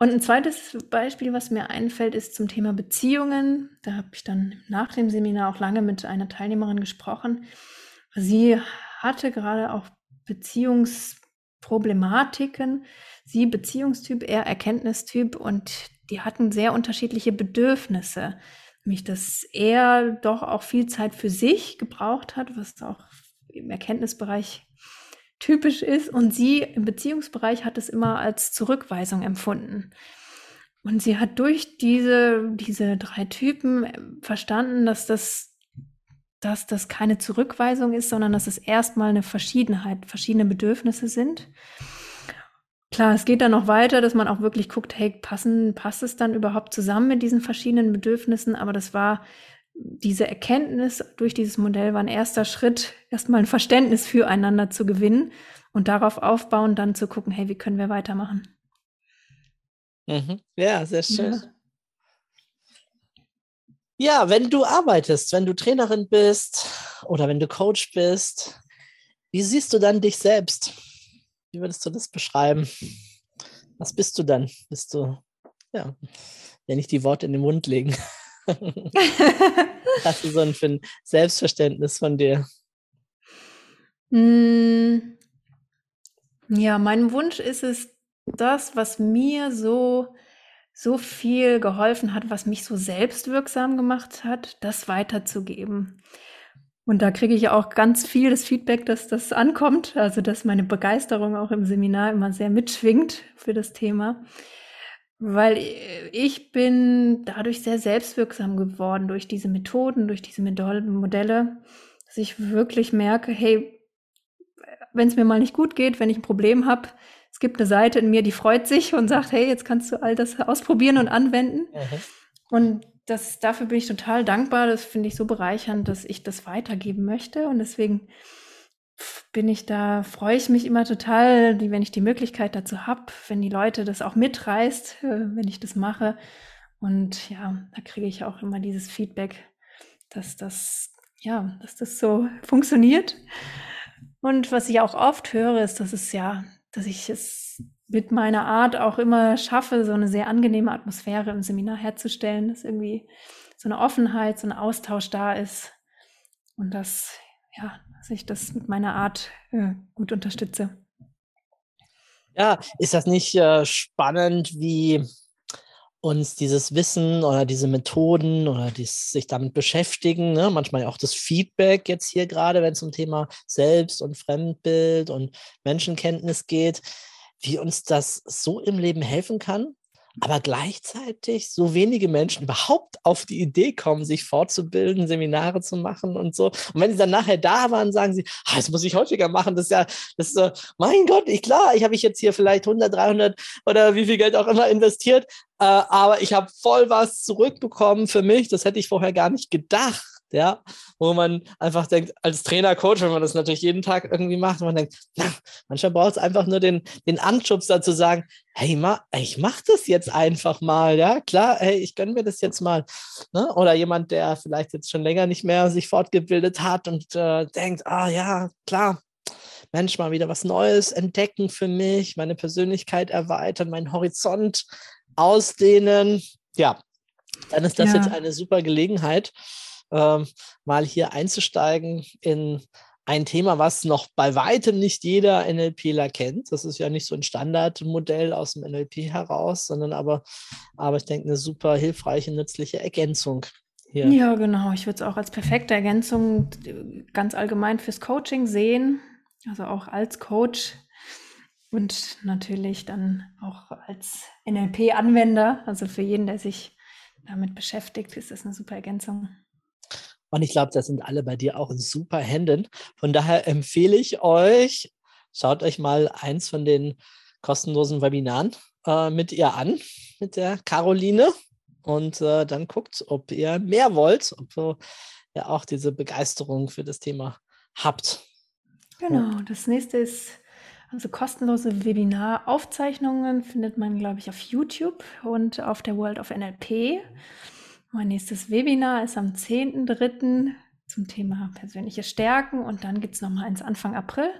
Und ein zweites Beispiel, was mir einfällt, ist zum Thema Beziehungen. Da habe ich dann nach dem Seminar auch lange mit einer Teilnehmerin gesprochen. Sie hatte gerade auch Beziehungsproblematiken. Sie Beziehungstyp, er Erkenntnistyp und die hatten sehr unterschiedliche Bedürfnisse. Nämlich, dass er doch auch viel Zeit für sich gebraucht hat, was auch im Erkenntnisbereich typisch ist. Und sie im Beziehungsbereich hat es immer als Zurückweisung empfunden. Und sie hat durch diese, diese drei Typen verstanden, dass das, dass das keine Zurückweisung ist, sondern dass es erstmal eine Verschiedenheit, verschiedene Bedürfnisse sind. Klar, es geht dann noch weiter, dass man auch wirklich guckt, hey, passen, passt es dann überhaupt zusammen mit diesen verschiedenen Bedürfnissen? Aber das war diese Erkenntnis durch dieses Modell war ein erster Schritt, erstmal ein Verständnis füreinander zu gewinnen und darauf aufbauen, dann zu gucken, hey, wie können wir weitermachen? Mhm. Ja, sehr schön. Ja. ja, wenn du arbeitest, wenn du Trainerin bist oder wenn du Coach bist, wie siehst du dann dich selbst? Wie würdest du das beschreiben? Was bist du dann? Bist du, ja, wenn ich die Worte in den Mund legen. <laughs> Hast du so ein, ein Selbstverständnis von dir? Mm, ja, mein Wunsch ist es, das, was mir so, so viel geholfen hat, was mich so selbstwirksam gemacht hat, das weiterzugeben. Und da kriege ich auch ganz viel das Feedback, dass das ankommt, also dass meine Begeisterung auch im Seminar immer sehr mitschwingt für das Thema. Weil ich bin dadurch sehr selbstwirksam geworden durch diese Methoden, durch diese Modelle, dass ich wirklich merke, hey, wenn es mir mal nicht gut geht, wenn ich ein Problem habe, es gibt eine Seite in mir, die freut sich und sagt, hey, jetzt kannst du all das ausprobieren und anwenden. Mhm. Und das, dafür bin ich total dankbar. Das finde ich so bereichernd, dass ich das weitergeben möchte. Und deswegen bin ich da, freue ich mich immer total, wenn ich die Möglichkeit dazu habe, wenn die Leute das auch mitreißt, äh, wenn ich das mache. Und ja, da kriege ich auch immer dieses Feedback, dass das, ja, dass das so funktioniert. Und was ich auch oft höre, ist, dass es ja dass ich es mit meiner Art auch immer schaffe, so eine sehr angenehme Atmosphäre im Seminar herzustellen, dass irgendwie so eine Offenheit, so ein Austausch da ist und dass, ja, dass ich das mit meiner Art äh, gut unterstütze. Ja, ist das nicht äh, spannend, wie uns dieses Wissen oder diese Methoden oder dies, sich damit beschäftigen, ne? manchmal auch das Feedback jetzt hier gerade, wenn es um Thema Selbst- und Fremdbild und Menschenkenntnis geht, wie uns das so im Leben helfen kann, aber gleichzeitig so wenige Menschen <laughs> überhaupt auf die Idee kommen, sich fortzubilden, Seminare zu machen und so. Und wenn sie dann nachher da waren, sagen sie, ah, das muss ich häufiger machen. Das ist ja, das ist so, mein Gott, ich klar, ich habe ich jetzt hier vielleicht 100, 300 oder wie viel Geld auch immer investiert, äh, aber ich habe voll was zurückbekommen für mich. Das hätte ich vorher gar nicht gedacht ja, wo man einfach denkt, als Trainer, Coach, wenn man das natürlich jeden Tag irgendwie macht, man denkt, na, manchmal braucht es einfach nur den, den Anschubs dazu sagen, hey, ma, ich mach das jetzt einfach mal, ja, klar, hey, ich gönne mir das jetzt mal. Ne? Oder jemand, der vielleicht jetzt schon länger nicht mehr sich fortgebildet hat und äh, denkt, ah ja, klar, Mensch, mal wieder was Neues entdecken für mich, meine Persönlichkeit erweitern, meinen Horizont ausdehnen. Ja, dann ist das ja. jetzt eine super Gelegenheit, ähm, mal hier einzusteigen in ein Thema, was noch bei weitem nicht jeder NLPler kennt. Das ist ja nicht so ein Standardmodell aus dem NLP heraus, sondern aber, aber ich denke, eine super hilfreiche, nützliche Ergänzung. Hier. Ja, genau. Ich würde es auch als perfekte Ergänzung ganz allgemein fürs Coaching sehen, also auch als Coach und natürlich dann auch als NLP-Anwender, also für jeden, der sich damit beschäftigt, ist das eine super Ergänzung. Und ich glaube, das sind alle bei dir auch in super Händen. Von daher empfehle ich euch, schaut euch mal eins von den kostenlosen Webinaren äh, mit ihr an, mit der Caroline. Und äh, dann guckt, ob ihr mehr wollt, ob ihr auch diese Begeisterung für das Thema habt. Genau, das nächste ist also kostenlose Webinaraufzeichnungen findet man, glaube ich, auf YouTube und auf der World of NLP. Mein nächstes Webinar ist am 10.3. zum Thema persönliche Stärken und dann gibt es nochmal eins Anfang April.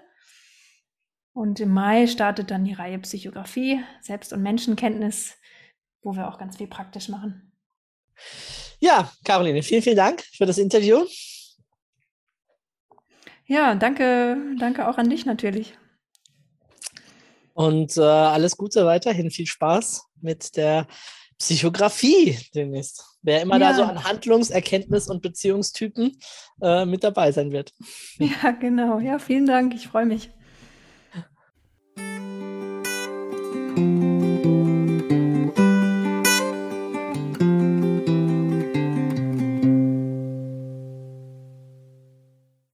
Und im Mai startet dann die Reihe Psychografie, Selbst- und Menschenkenntnis, wo wir auch ganz viel praktisch machen. Ja, Caroline, vielen, vielen Dank für das Interview. Ja, danke, danke auch an dich natürlich. Und äh, alles Gute weiterhin, viel Spaß mit der Psychografie demnächst. Wer immer ja. da so an Handlungs-, Erkenntnis- und Beziehungstypen äh, mit dabei sein wird. Ja, genau. Ja, vielen Dank. Ich freue mich.